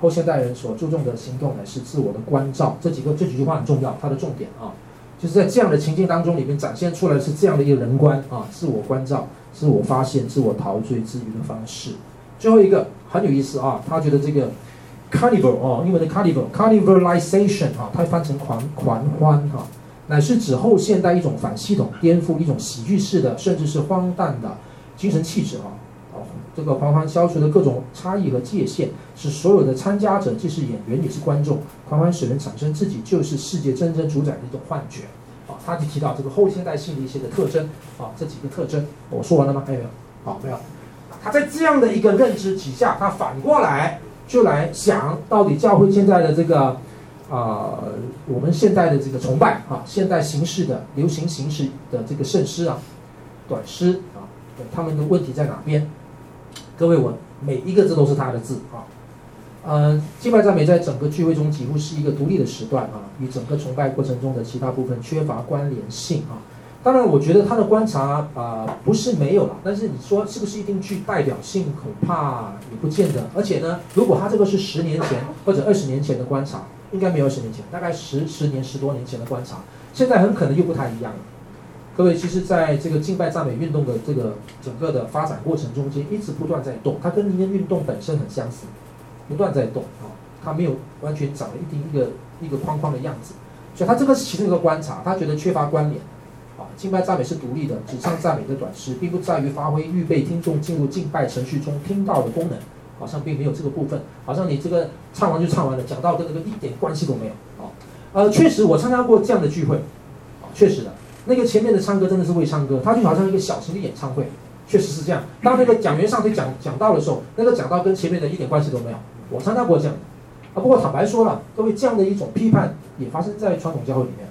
后现代人所注重的行动呢是自我的关照，这几个这几句话很重要，它的重点啊，就是在这样的情境当中里面展现出来是这样的一个人观啊，自我关照、自我发现、自我陶醉、自娱的方式。最后一个很有意思啊，他觉得这个。Carnival 哦，英文的 Carnival，Carnivalization 啊，它翻成狂狂欢哈，乃是指后现代一种反系统、颠覆一种喜剧式的，甚至是荒诞的精神气质啊。这个狂欢消除的各种差异和界限，使所有的参加者既是演员也是观众。狂欢使人产生自己就是世界真正主宰的一种幻觉。他就提到这个后现代性的一些的特征啊，这几个特征，我说完了吗？还有没有？好，没有。他在这样的一个认知底下，他反过来。就来想到底教会现在的这个，啊、我们现代的这个崇拜啊，现代形式的流行形式的这个圣诗啊、短诗啊，他们的问题在哪边？各位，我每一个字都是他的字啊。嗯，敬拜赞美在整个聚会中几乎是一个独立的时段啊，与整个崇拜过程中的其他部分缺乏关联性啊。当然，我觉得他的观察啊、不是没有了，但是你说是不是一定具代表性，恐怕也不见得。而且呢，如果他这个是十年前或者二十年前的观察，应该没有二十年前，大概十十年十多年前的观察，现在很可能又不太一样了。各位，其实在这个敬拜赞美运动的这个整个的发展过程中间，一直不断在动，它跟民间运动本身很相似，不断在动啊，它没有完全长了一定一个一个框框的样子，所以他这个是其中一个观察，他觉得缺乏关联。啊，敬拜赞美是独立的，只唱赞美的短诗，并不在于发挥预备听众进入敬拜程序中听到的功能，好像并没有这个部分，好像你这个唱完就唱完了，讲到跟这个一点关系都没有。啊，呃，确实我参加过这样的聚会，啊，确实的，那个前面的唱歌真的是为唱歌，它就好像一个小型的演唱会，确实是这样。当那个讲员上去讲讲道的时候，那个讲道跟前面的一点关系都没有。我参加过这样，啊，不过坦白说了，各位这样的一种批判也发生在传统教会里面，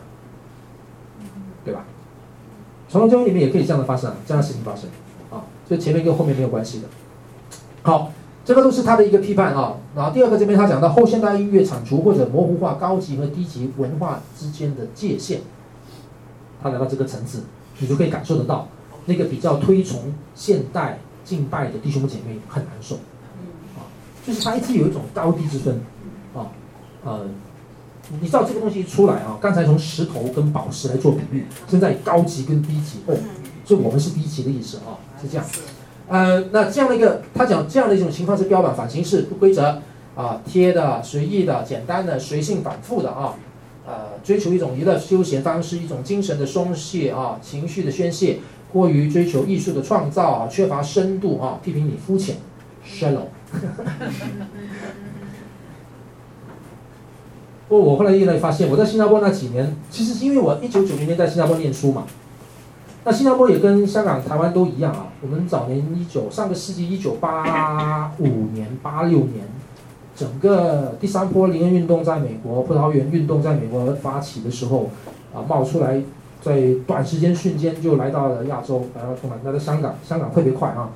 对吧？传统教会里面也可以这样的发生，这样的事情发生，啊，所以前面跟后面没有关系的。好，这个都是他的一个批判啊。然后第二个这边他讲到后现代音乐铲除或者模糊化高级和低级文化之间的界限，他来到这个层次，你就可以感受得到，那个比较推崇现代敬拜的弟兄姐妹很难受，就是它一直有一种高低之分，啊，呃。你知道这个东西一出来啊？刚才从石头跟宝石来做比喻，现在高级跟低级哦，所以我们是低级的意思啊，是这样。呃，那这样的一个，他讲这样的一种情况是标本反形式不规则啊，贴的、随意的、简单的、随性反复的啊，呃，追求一种娱乐休闲方式，一种精神的松懈啊，情绪的宣泄，过于追求艺术的创造啊，缺乏深度啊，批评你肤浅，shallow。不过我后来越来越发现，我在新加坡那几年，其实是因为我一九九零年在新加坡念书嘛。那新加坡也跟香港、台湾都一样啊。我们早年一九上个世纪一九八五年、八六年，整个第三波林恩运动在美国、葡萄园运动在美国发起的时候，啊，冒出来，在短时间瞬间就来到了亚洲，来到充满来到香港，香港特别快啊。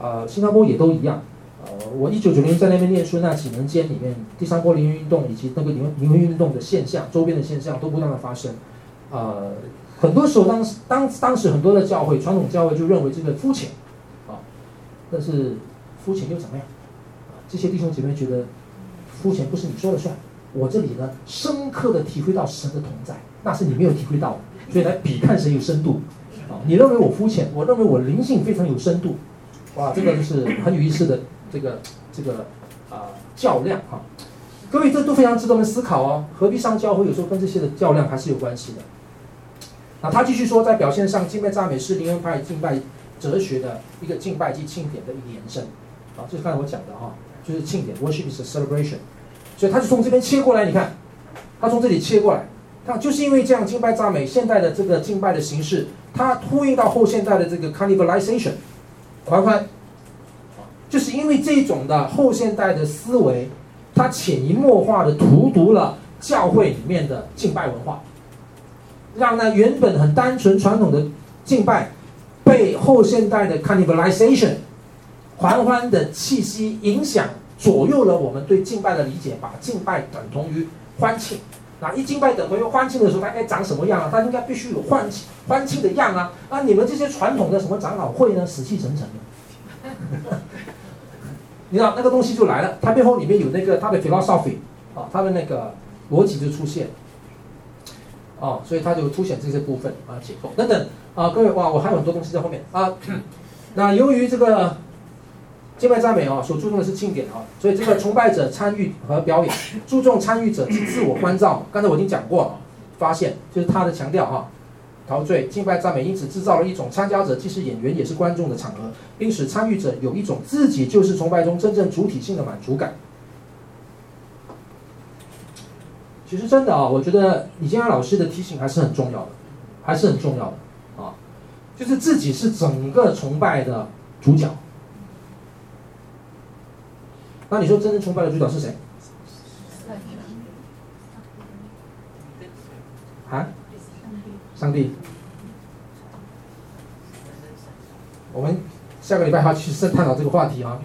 呃，新加坡也都一样。呃，我一九九零年在那边念书那几年间里面，第三波林恩运动以及那个林恩林恩运动的现象、周边的现象都不断的发生，呃。很多时候当，当当当时很多的教会，传统教会就认为这个肤浅，啊，但是肤浅又怎么样？啊，这些弟兄姐妹觉得肤浅不是你说了算，我这里呢深刻的体会到神的同在，那是你没有体会到，所以来比看谁有深度，啊，你认为我肤浅，我认为我灵性非常有深度，哇，这个就是很有意思的这个这个啊、较量啊，各位这都非常值得我们思考哦，何必上教会？有时候跟这些的较量还是有关系的。那他继续说，在表现上，敬拜赞美是灵恩派敬拜哲学的一个敬拜及庆典的一个延伸，啊，就是刚才我讲的哈，就是庆典，worship is a celebration，所以他就从这边切过来，你看，他从这里切过来，他就是因为这样敬拜赞美现代的这个敬拜的形式，他呼应到后现代的这个 carnivalization，欢欢，就是因为这种的后现代的思维，他潜移默化的荼毒了教会里面的敬拜文化。让那原本很单纯传统的敬拜，被后现代的 cannibalization 狂欢的气息影响，左右了我们对敬拜的理解，把敬拜等同于欢庆。那一敬拜等同于欢庆的时候，它该长什么样啊？它应该必须有欢庆欢庆的样啊！那，你们这些传统的什么长老会呢，死气沉沉的。你知道那个东西就来了，它背后里面有那个它的 philosophy 啊，它的那个逻辑就出现。哦，所以它就凸显这些部分啊，结构等等啊，各位哇，我还有很多东西在后面啊。那由于这个敬拜赞美啊，所注重的是庆典啊，所以这个崇拜者参与和表演，注重参与者自我关照。刚才我已经讲过了，发现就是他的强调哈，陶醉敬拜赞美，因此制造了一种参加者既是演员也是观众的场合，并使参与者有一种自己就是崇拜中真正主体性的满足感。其实真的啊，我觉得李建安老师的提醒还是很重要的，还是很重要的啊，就是自己是整个崇拜的主角。那你说真正崇拜的主角是谁？啊？上帝。我们下个礼拜还要去深探讨这个话题啊。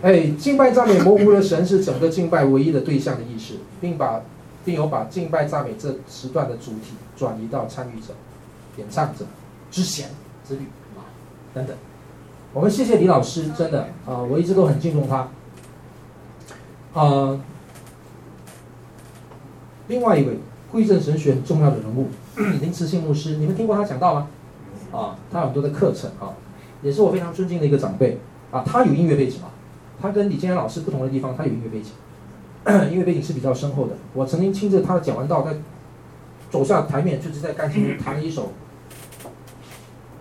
哎，敬拜赞美模糊了神是整个敬拜唯一的对象的意识，并把，并有把敬拜赞美这时段的主体转移到参与者、演唱者、之弦之律啊等等。我们谢谢李老师，真的啊，我一直都很敬重他。啊、呃，另外一位归正神学很重要的人物 林慈信牧师，你们听过他讲道吗？啊，他有很多的课程啊，也是我非常尊敬的一个长辈啊，他有音乐背景啊。他跟李建安老师不同的地方，他有音乐背景，音乐背景是比较深厚的。我曾经亲自他讲完道，在走下台面，就是在钢琴弹了一首，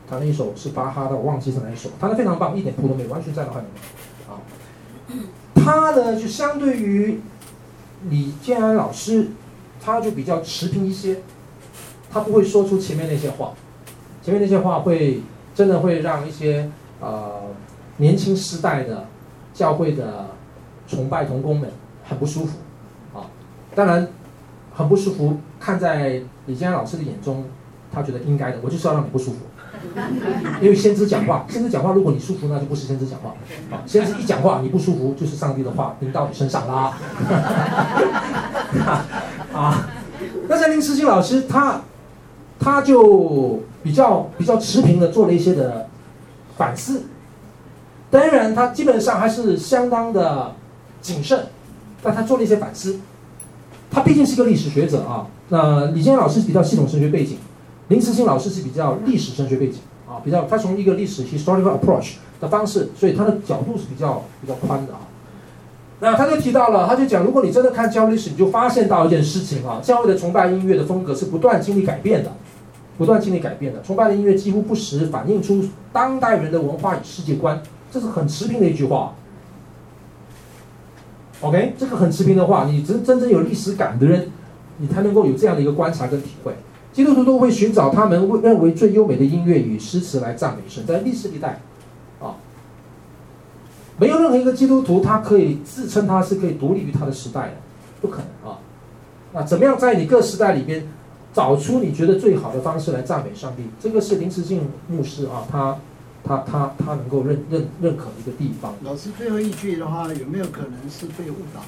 弹了一首是巴哈的，我忘记是哪一首，弹的非常棒，一点谱都没有，完全在脑海里面。啊，他呢就相对于李建安老师，他就比较持平一些，他不会说出前面那些话，前面那些话会真的会让一些呃年轻时代的。教会的崇拜同工们很不舒服，啊，当然很不舒服。看在李建安老师的眼中，他觉得应该的。我就是要让你不舒服，因为先知讲话，先知讲话，如果你舒服，那就不是先知讲话。啊，先知一讲话你不舒服，就是上帝的话临到你身上啦。啊，那像林慈欣老师，他他就比较比较持平的做了一些的反思。当然，他基本上还是相当的谨慎，但他做了一些反思。他毕竟是一个历史学者啊。那李健老师比较系统神学背景，林慈欣老师是比较历史神学背景啊，比较他从一个历史 historical approach 的方式，所以他的角度是比较比较宽的啊。那他就提到了，他就讲，如果你真的看教会历史，你就发现到一件事情啊，教会的崇拜音乐的风格是不断经历改变的，不断经历改变的。崇拜的音乐几乎不时反映出当代人的文化与世界观，这是很持平的一句话。OK，这个很持平的话，你真真正有历史感的人，你才能够有这样的一个观察跟体会。基督徒都会寻找他们认为最优美的音乐与诗词来赞美神，在历史历代。啊没有任何一个基督徒，他可以自称他是可以独立于他的时代的，不可能啊。那怎么样在你各时代里边找出你觉得最好的方式来赞美上帝？这个是临时性牧师啊，他他他他能够认认认可的一个地方。老师最后一句的话，有没有可能是被误导？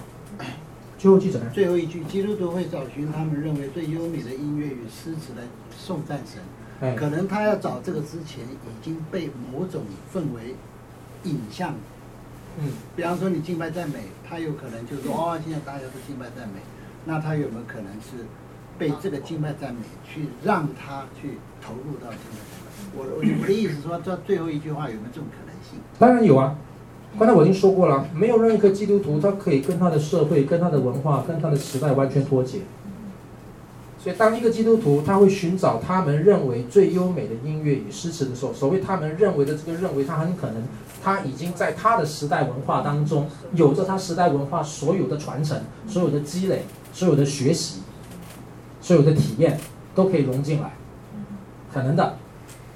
最后一句怎么样？最后一句，基督徒会找寻他们认为最优美的音乐与诗词来颂赞神。哎，可能他要找这个之前，已经被某种氛围引向。嗯，比方说你敬拜赞美，他有可能就说哦，现在大家都敬拜赞美，那他有没有可能是被这个经脉赞美去让他去投入到敬拜赞美？我我的意思说，这最后一句话有没有这种可能性？当然有啊，刚才我已经说过了，没有任何基督徒他可以跟他的社会、跟他的文化、跟他的时代完全脱节。所以，当一个基督徒他会寻找他们认为最优美的音乐与诗词的时候，所谓他们认为的这个认为，他很可能。他已经在他的时代文化当中，有着他时代文化所有的传承、所有的积累、所有的学习、所有的体验，都可以融进来，可能的。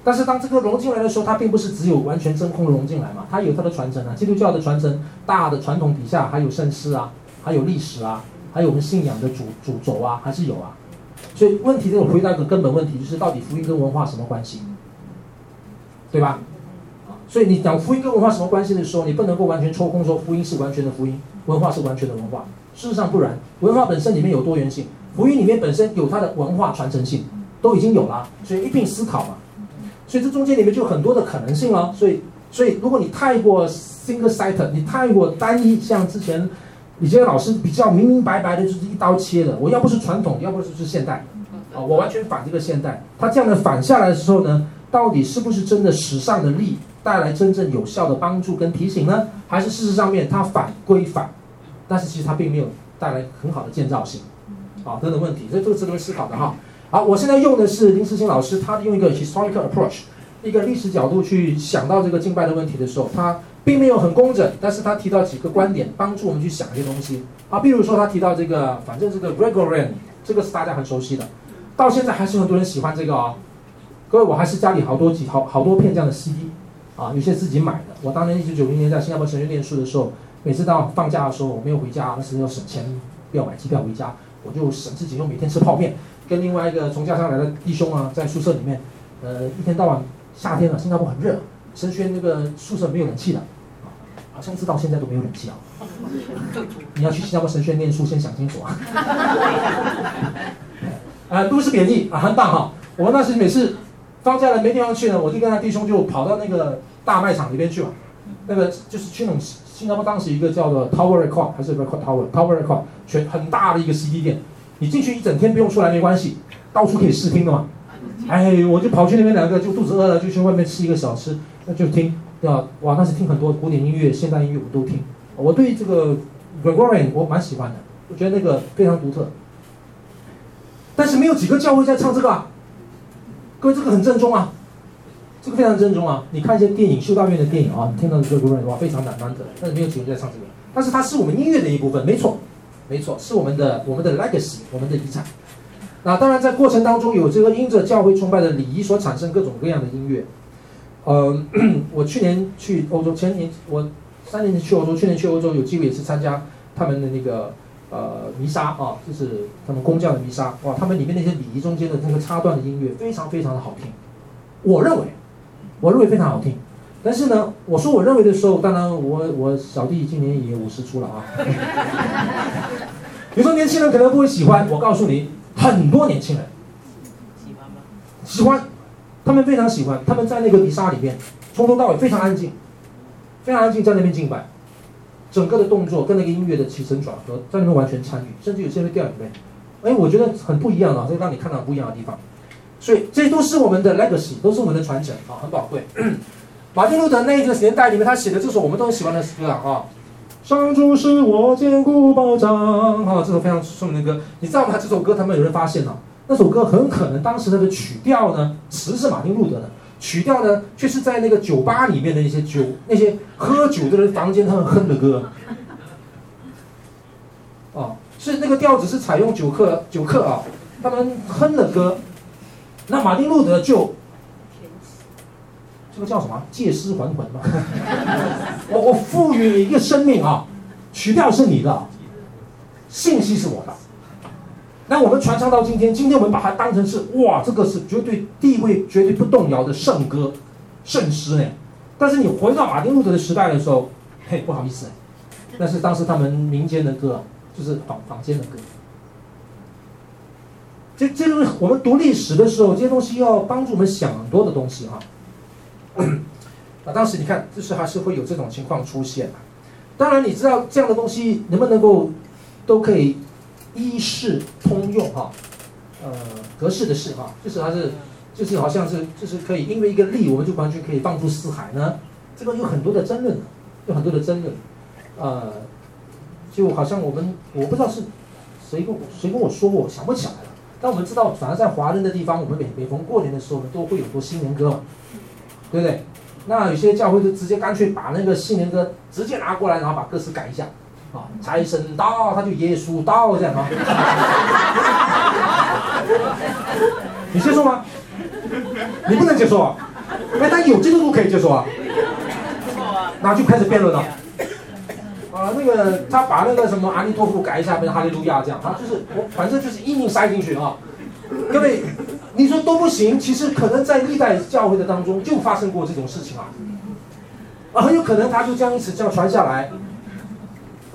但是当这个融进来的时候，它并不是只有完全真空融进来嘛，它有它的传承啊。基督教的传承，大的传统底下还有圣诗啊，还有历史啊，还有我们信仰的主主轴啊，还是有啊。所以问题，这种回答一个根本问题，就是到底福音跟文化什么关系，对吧？所以你讲福音跟文化什么关系的时候，你不能够完全抽空说福音是完全的福音，文化是完全的文化。事实上不然，文化本身里面有多元性，福音里面本身有它的文化传承性，都已经有了，所以一并思考嘛。所以这中间里面就有很多的可能性了。所以，所以如果你太过 single-sided，你太过单一，像之前以前老师比较明明白白的就是一刀切的，我要不是传统，要不就是现代，啊，我完全反这个现代。他这样的反下来的时候呢，到底是不是真的时尚的力？带来真正有效的帮助跟提醒呢？还是事实上面它反归反，但是其实它并没有带来很好的建造性，啊，等等问题，所以这个值得思考的哈。好，我现在用的是林思欣老师，他用一个 historical approach，一个历史角度去想到这个敬拜的问题的时候，他并没有很工整，但是他提到几个观点，帮助我们去想一些东西。啊，比如说他提到这个，反正这个 Gregorian，这个是大家很熟悉的，到现在还是很多人喜欢这个哦。各位，我还是家里好多几好好多片这样的 CD。啊，有些自己买的。我当年一九九零年在新加坡神学念书的时候，每次到放假的时候，我没有回家，那时候要省钱，不要买机票回家，我就省自己用每天吃泡面，跟另外一个从家乡来的弟兄啊，在宿舍里面，呃，一天到晚夏天了，新加坡很热，神学那个宿舍没有冷气的，啊，好像直到现在都没有冷气啊。你要去新加坡神学念书，先想清楚啊。啊，不是贬义啊，很棒哈。我那时每次放假了没地方去呢，我就跟他弟兄就跑到那个。大卖场里边去嘛，那个就是去那种新加坡当时一个叫做 Tower Record 还是 Record Tower Tower Record 全很大的一个 CD 店，你进去一整天不用出来没关系，到处可以试听的嘛。哎，我就跑去那边两个就肚子饿了，就去外面吃一个小吃，那就听，对吧？哇，那是听很多古典音乐、现代音乐我都听。我对这个 Gregorian 我蛮喜欢的，我觉得那个非常独特。但是没有几个教会在唱这个啊，各位这个很正宗啊。这个非常正宗啊！你看一些电影，修道院的电影啊，你听到的这个人哇，非常难难得。但是没有几个人在唱这个，但是它是我们音乐的一部分，没错，没错，是我们的我们的 legacy，我们的遗产。那当然，在过程当中有这个因着教会崇拜的礼仪所产生各种各样的音乐。呃，我去年去欧洲，前年我三年前去欧洲，去年去欧洲有机会也是参加他们的那个呃弥撒啊，就是他们公教的弥撒哇，他们里面那些礼仪中间的那个插段的音乐非常非常的好听，我认为。我认为非常好听，但是呢，我说我认为的时候，当然我我小弟今年也五十出了啊。有时候年轻人可能不会喜欢，我告诉你，很多年轻人喜欢吗？喜欢，他们非常喜欢，他们在那个弥撒里面，从头到尾非常安静，非常安静在那边敬拜，整个的动作跟那个音乐的起承转合在那边完全参与，甚至有些会掉眼泪。哎，我觉得很不一样啊，这让你看到不一样的地方。所以这都是我们的 legacy，都是我们的传承啊，很宝贵。马丁路德那一个年代里面，他写的这首我们都很喜欢的诗歌啊，上主是我坚固保障啊，这首非常出名的歌。你知道吗？这首歌他们有人发现了，那首歌很可能当时它的曲调呢，词是马丁路德的，曲调呢却是在那个酒吧里面的一些酒那些喝酒的人房间他们哼的歌。哦，是那个调子是采用酒客酒客啊，他们哼的歌。那马丁路德就，这个叫什么？借尸还魂嘛。我我赋予你一个生命啊，曲调是你的，信息是我的。那我们传唱到今天，今天我们把它当成是哇，这个是绝对地位绝对不动摇的圣歌、圣诗呢。但是你回到马丁路德的时代的时候，嘿，不好意思，那是当时他们民间的歌，就是坊坊间的歌。这这就是我们读历史的时候，这些东西要帮助我们想很多的东西哈。啊，当时你看，就是还是会有这种情况出现。当然，你知道这样的东西能不能够都可以一式通用哈？呃，格式的式哈，就是还是就是好像是就是可以因为一个例，我们就完全可以放诸四海呢？这个有很多的争论，有很多的争论。呃，就好像我们我不知道是谁跟我谁跟我说过，我想不起来。但我们知道，反而在华人的地方，我们每每逢过年的时候我们，都会有过新年歌嘛，对不对？那有些教会就直接干脆把那个新年歌直接拿过来，然后把歌词改一下，啊，财神到，他就耶稣到这样啊。你接受吗？你不能接受啊！哎，但有基督徒可以接受啊。那就开始辩论了。啊，那个他把那个什么阿弥陀佛改一下，变成哈利路亚这样，啊，就是我反正就是硬硬塞进去啊。各位，你说都不行，其实可能在历代教会的当中就发生过这种事情啊。啊，很有可能他就这样一直这样传下来，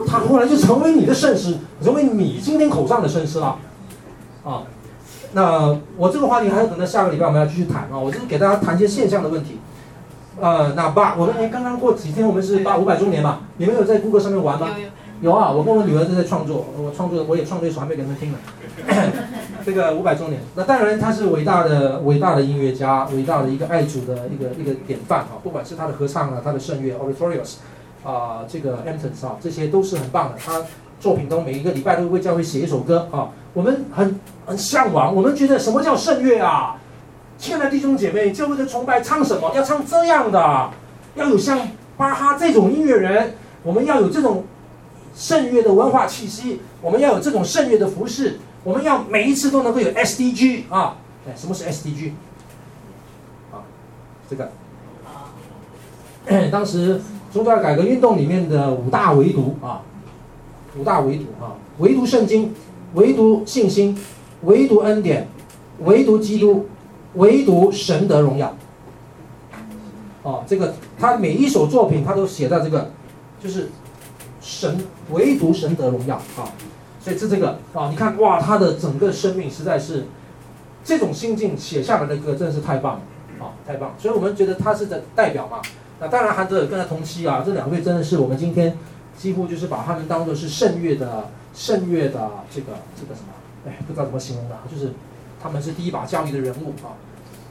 他后来就成为你的圣师，成为你今天口上的圣师了。啊，那我这个话题还要等到下个礼拜我们要继续谈啊，我就是给大家谈一些现象的问题。呃，那八，我们哎，刚刚过几天，我们是八五百周年嘛？你们有在 Google 上面玩吗？有有，有啊，我跟我女儿都在创作，我创作，我也创作一首还没给他们听呢。这个五百周年，那当然他是伟大的伟大的音乐家，伟大的一个爱主的一个一个典范啊！不管是他的合唱啊，他的圣乐 Oratorios 啊，这个 Anthems 啊，这些都是很棒的。他作品中每一个礼拜都会为教会写一首歌啊，我们很很向往，我们觉得什么叫圣乐啊？亲爱的弟兄姐妹，教会的崇拜唱什么？要唱这样的，要有像巴哈这种音乐人，我们要有这种圣乐的文化气息，我们要有这种圣乐的服饰，我们要每一次都能够有 SDG 啊！哎，什么是 SDG？啊，这个，当时宗教改革运动里面的五大唯独啊，五大唯独啊，唯独圣经，唯独信心，唯独恩典，唯独基督。唯独神得荣耀，哦，这个他每一首作品他都写到这个，就是神唯独神得荣耀啊，所以是这个啊，你看哇，他的整个生命实在是这种心境写下来的歌真的是太棒了啊，太棒！所以我们觉得他是的代表嘛。那当然，韩德尔跟他同期啊，这两位真的是我们今天几乎就是把他们当做是圣乐的圣乐的这个这个什么，哎，不知道怎么形容的，就是。他们是第一把交椅的人物啊，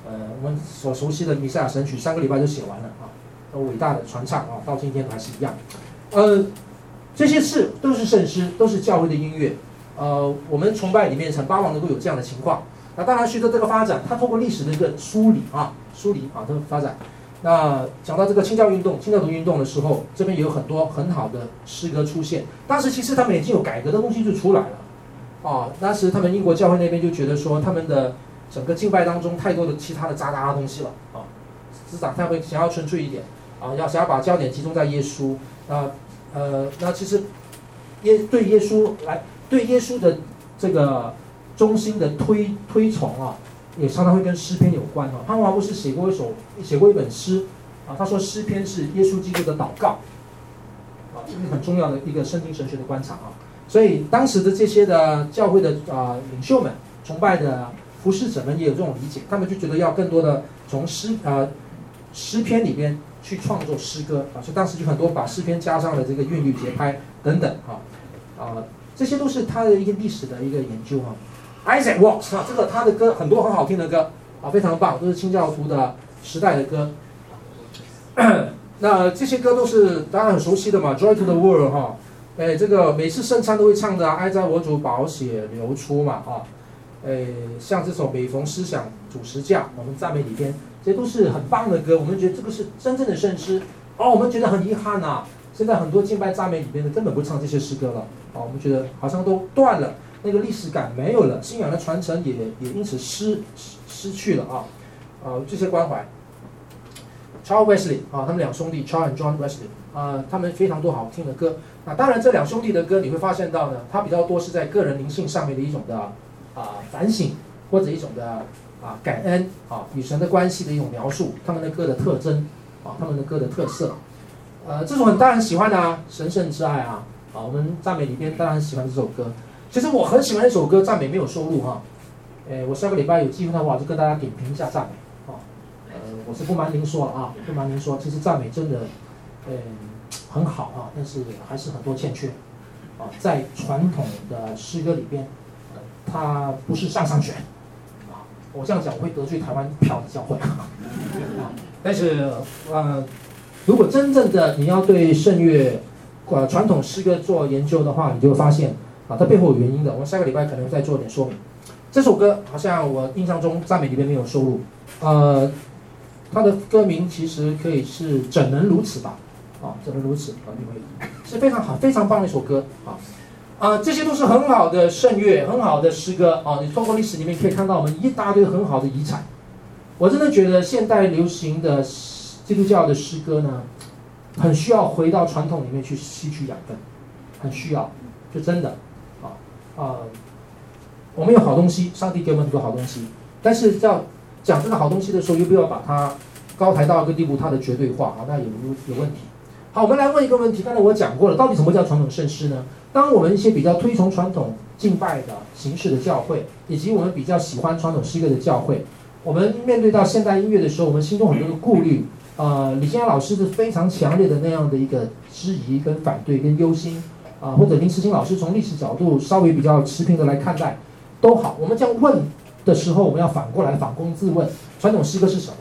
呃，我们所熟悉的《弥赛亚神曲》三个礼拜就写完了啊，都伟大的传唱啊，到今天还是一样。呃，这些事都是圣诗，都是教会的音乐。呃，我们崇拜里面城巴王能够有这样的情况。那当然，随着这个发展，他通过历史的一个梳理啊，梳理啊，这个发展。那讲到这个清教运动、清教徒运动的时候，这边也有很多很好的诗歌出现。当时其实他们已经有改革的东西就出来了。哦，当时他们英国教会那边就觉得说，他们的整个敬拜当中太多的其他的杂杂的东西了啊，师长他会想要纯粹一点啊，要想要把焦点集中在耶稣啊，呃，那其实耶对耶稣来对耶稣的这个中心的推推崇啊，也常常会跟诗篇有关啊。潘华不是写过一首写过一本诗啊，他说诗篇是耶稣基督的祷告啊，这是很重要的一个圣经神学的观察啊。所以当时的这些的教会的啊、领袖们、崇拜的服侍者们也有这种理解，他们就觉得要更多的从诗啊、呃、诗篇里边去创作诗歌啊，所以当时就很多把诗篇加上了这个韵律节拍等等啊啊，这些都是他的一个历史的一个研究啊。Isaac Watts 啊，这个他的歌很多很好听的歌啊，非常棒，都是清教徒的时代的歌。那这些歌都是大家很熟悉的嘛，Joy to the World 哈，哎，这个每次圣餐都会唱的，哀哉我主宝血流出嘛，啊，哎，像这首每逢思想主十架，我们赞美里边，这些都是很棒的歌，我们觉得这个是真正的圣诗。哦，我们觉得很遗憾呐、现在很多敬拜赞美里边的根本不唱这些诗歌了，啊，我们觉得好像都断了，那个历史感没有了，信仰的传承也也因此失失去了啊，啊，这些关怀。Charles Wesley 啊，他们两兄弟 Charles and John Wesley 啊，他们非常多好听的歌。那当然，这两兄弟的歌你会发现到呢，他比较多是在个人灵性上面的一种的啊反省，或者一种的啊感恩啊与神的关系的一种描述。他们的歌的特征啊，他们的歌的特色。呃，这种很当然喜欢的啊，神圣之爱啊啊，我们赞美里边当然喜欢这首歌。其实我很喜欢一首歌，赞美没有收录哈。诶，我下个礼拜有机会的话，就跟大家点评一下赞美。我是不瞒您说了啊，不瞒您说，其实赞美真的，嗯，很好啊，但是还是很多欠缺，啊，在传统的诗歌里边，呃，它不是上上选，啊，我这样讲我会得罪台湾票的教会啊，但是呃，如果真正的你要对圣乐，呃，传统诗歌做研究的话，你就会发现啊，它背后有原因的。我们下个礼拜可能再做点说明。这首歌好像我印象中赞美里边没有收录，呃。他的歌名其实可以是“怎能如此”吧，啊，只能如此啊？你会是非常好、非常棒的一首歌啊，啊，这些都是很好的圣乐、很好的诗歌啊。你通过历史里面可以看到我们一大堆很好的遗产。我真的觉得现代流行的基督教的诗歌呢，很需要回到传统里面去吸取养分，很需要，就真的啊啊，我们有好东西，上帝给我们很多好东西，但是要。讲这个好东西的时候，又不要把它高抬到一个地步，它的绝对化啊，那有有问题。好，我们来问一个问题。刚才我讲过了，到底什么叫传统圣诗呢？当我们一些比较推崇传统敬拜的形式的教会，以及我们比较喜欢传统诗歌的教会，我们面对到现代音乐的时候，我们心中很多的顾虑。呃，李金阳老师是非常强烈的那样的一个质疑、跟反对、跟忧心啊、或者林慈欣老师从历史角度稍微比较持平的来看待，都好。我们这样问。的时候，我们要反过来反躬自问：传统诗歌是什么？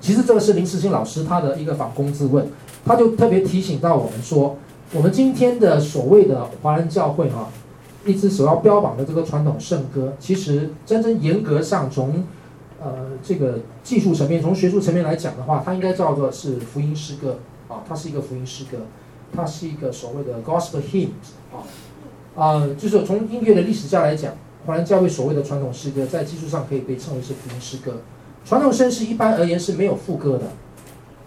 其实这个是林慈欣老师他的一个反躬自问，他就特别提醒到我们说，我们今天的所谓的华人教会哈，一直所要标榜的这个传统圣歌，其实真正严格上从呃这个技术层面、从学术层面来讲的话，它应该叫做是福音诗歌啊，它是一个福音诗歌，它是一个所谓的 gospel hymn 啊啊，就是从音乐的历史上来讲。华人教会所谓的传统诗歌，在技术上可以被称为是福音诗歌。传统圣诗一般而言是没有副歌的，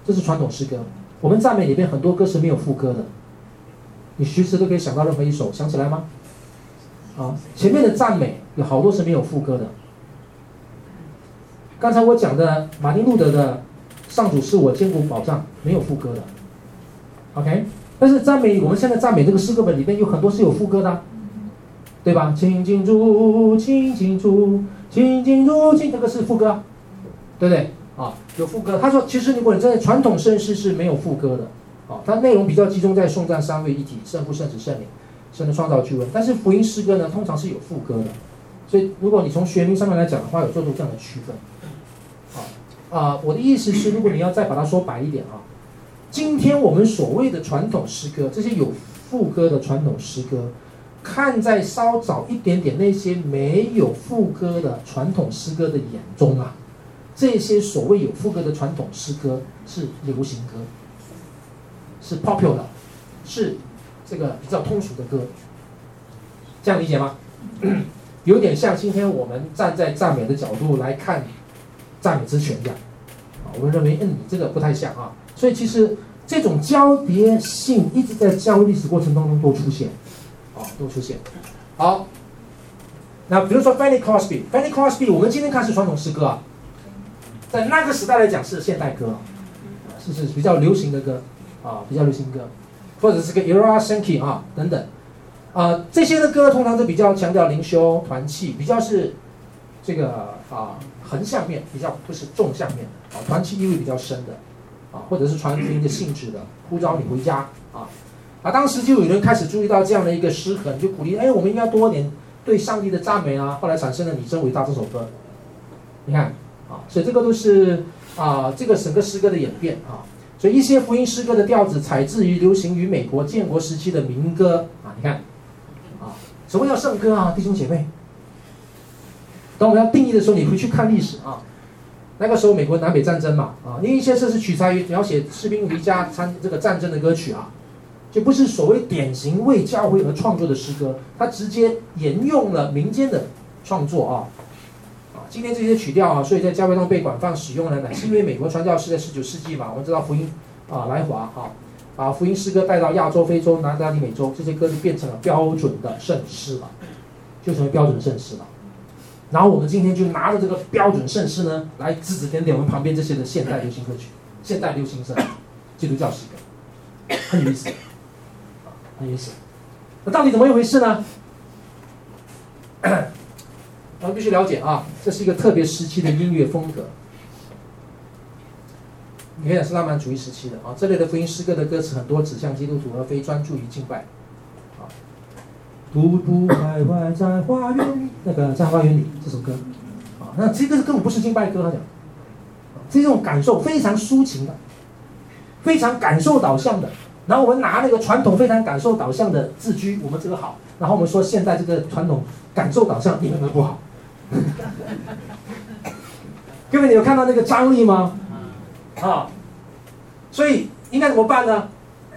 这是传统诗歌。我们赞美里边很多歌是没有副歌的，你随时都可以想到任何一首，想起来吗？啊，前面的赞美有好多是没有副歌的。刚才我讲的马丁路德的“上主是我坚固保障”没有副歌的，OK？但是赞美我们现在赞美这个诗歌本里边有很多是有副歌的。对吧？亲近主，亲近主，亲近主，亲，这个是副歌，对不对？啊，有副歌。他说，其实如果你在传统圣诗是没有副歌的，啊，它内容比较集中在颂赞三位一体，圣父、圣子、圣灵，圣的创造巨文。但是福音诗歌呢，通常是有副歌的。所以，如果你从学名上面来讲的话，有做出这样的区分。啊啊，我的意思是，如果你要再把它说白一点啊，今天我们所谓的传统诗歌，这些有副歌的传统诗歌。看在稍早一点点那些没有副歌的传统诗歌的眼中啊，这些所谓有副歌的传统诗歌是流行歌，是 popular，是这个比较通俗的歌，这样理解吗？有点像今天我们站在赞美的角度来看赞美之泉一样，我们认为嗯，这个不太像啊，所以其实这种交叠性一直在教会历史过程当中都出现。啊、都出现。好，那比如说 Fanny Crosby，Fanny Crosby，我们今天看是传统诗歌啊，在那个时代来讲是现代歌，是是比较流行的歌啊，比较流行歌，或者是个 Uriah Sankey 啊等等，啊这些的歌通常是比较强调灵修团契，比较是这个啊横向面，比较不是纵向面啊团契意味比较深的啊，或者是传福音的性质的，呼召你回家啊。啊，当时就有人开始注意到这样的一个失衡，就鼓励，哎，我们应该多点对上帝的赞美啊。后来产生了《你真伟大》这首歌，你看啊，所以这个都是啊，这个整个诗歌的演变啊。所以一些福音诗歌的调子采自于流行于美国建国时期的民歌啊，你看啊，什么叫圣歌啊，弟兄姐妹？当我们要定义的时候，你回去看历史啊，那个时候美国南北战争嘛啊，因为一些这是取材于描写士兵离家参这个战争的歌曲啊，就不是所谓典型为教会而创作的诗歌，它直接沿用了民间的创作啊。今天这些曲调啊，所以在教会中被广泛使用呢，乃是因为美国传教士在十九世纪嘛，我们知道福音啊来华哈，把福音诗歌带到亚洲、非洲、南大利美洲，这些歌就变成了标准的圣诗了，就成为标准圣诗了。然后我们今天就拿着这个标准圣诗呢，来指指点点我们旁边这些的现代流行歌曲、现代流行诗、基督教诗歌，很有意思，很有意思。那到底怎么一回事呢？我们必须了解啊，这是一个特别时期的音乐风格。你看，是浪漫主义时期的啊，这类的福音诗歌的歌词很多指向基督徒，而非专注于敬拜。啊，独独徘徊在花园里，那个在花园里这首歌，啊，那其实这个根本不是敬拜歌，他讲，这种感受非常抒情的，非常感受导向的。然后我们拿那个传统非常感受导向的自居，我们这个好。然后我们说现在这个传统感受导向，你们的不好。各位，你有看到那个张力吗？啊，所以应该怎么办呢？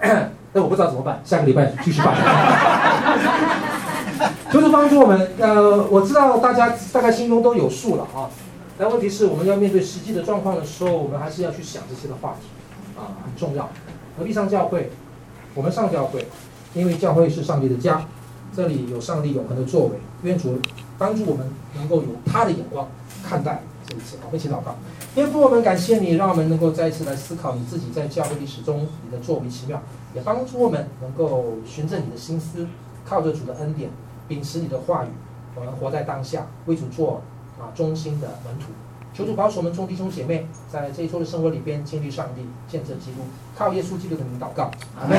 那我不知道怎么办，下个礼拜继续办。就是帮助我们，呃，我知道大家大概心中都有数了啊。但问题是，我们要面对实际的状况的时候，我们还是要去想这些的话题，啊，很重要。何必上教会？我们上教会，因为教会是上帝的家，这里有上帝永恒的作为。愿主帮助我们能够有他的眼光看待这一切。我们一起祷告，天父，我们感谢你，让我们能够再一次来思考你自己在教会历史中你的作为奇妙，也帮助我们能够循着你的心思，靠着主的恩典，秉持你的话语，我们活在当下，为主做啊忠心的门徒。求主保守我们众弟兄姐妹在这一周的生活里边经历上帝，见证基督，靠耶稣基督的名祷告，阿门。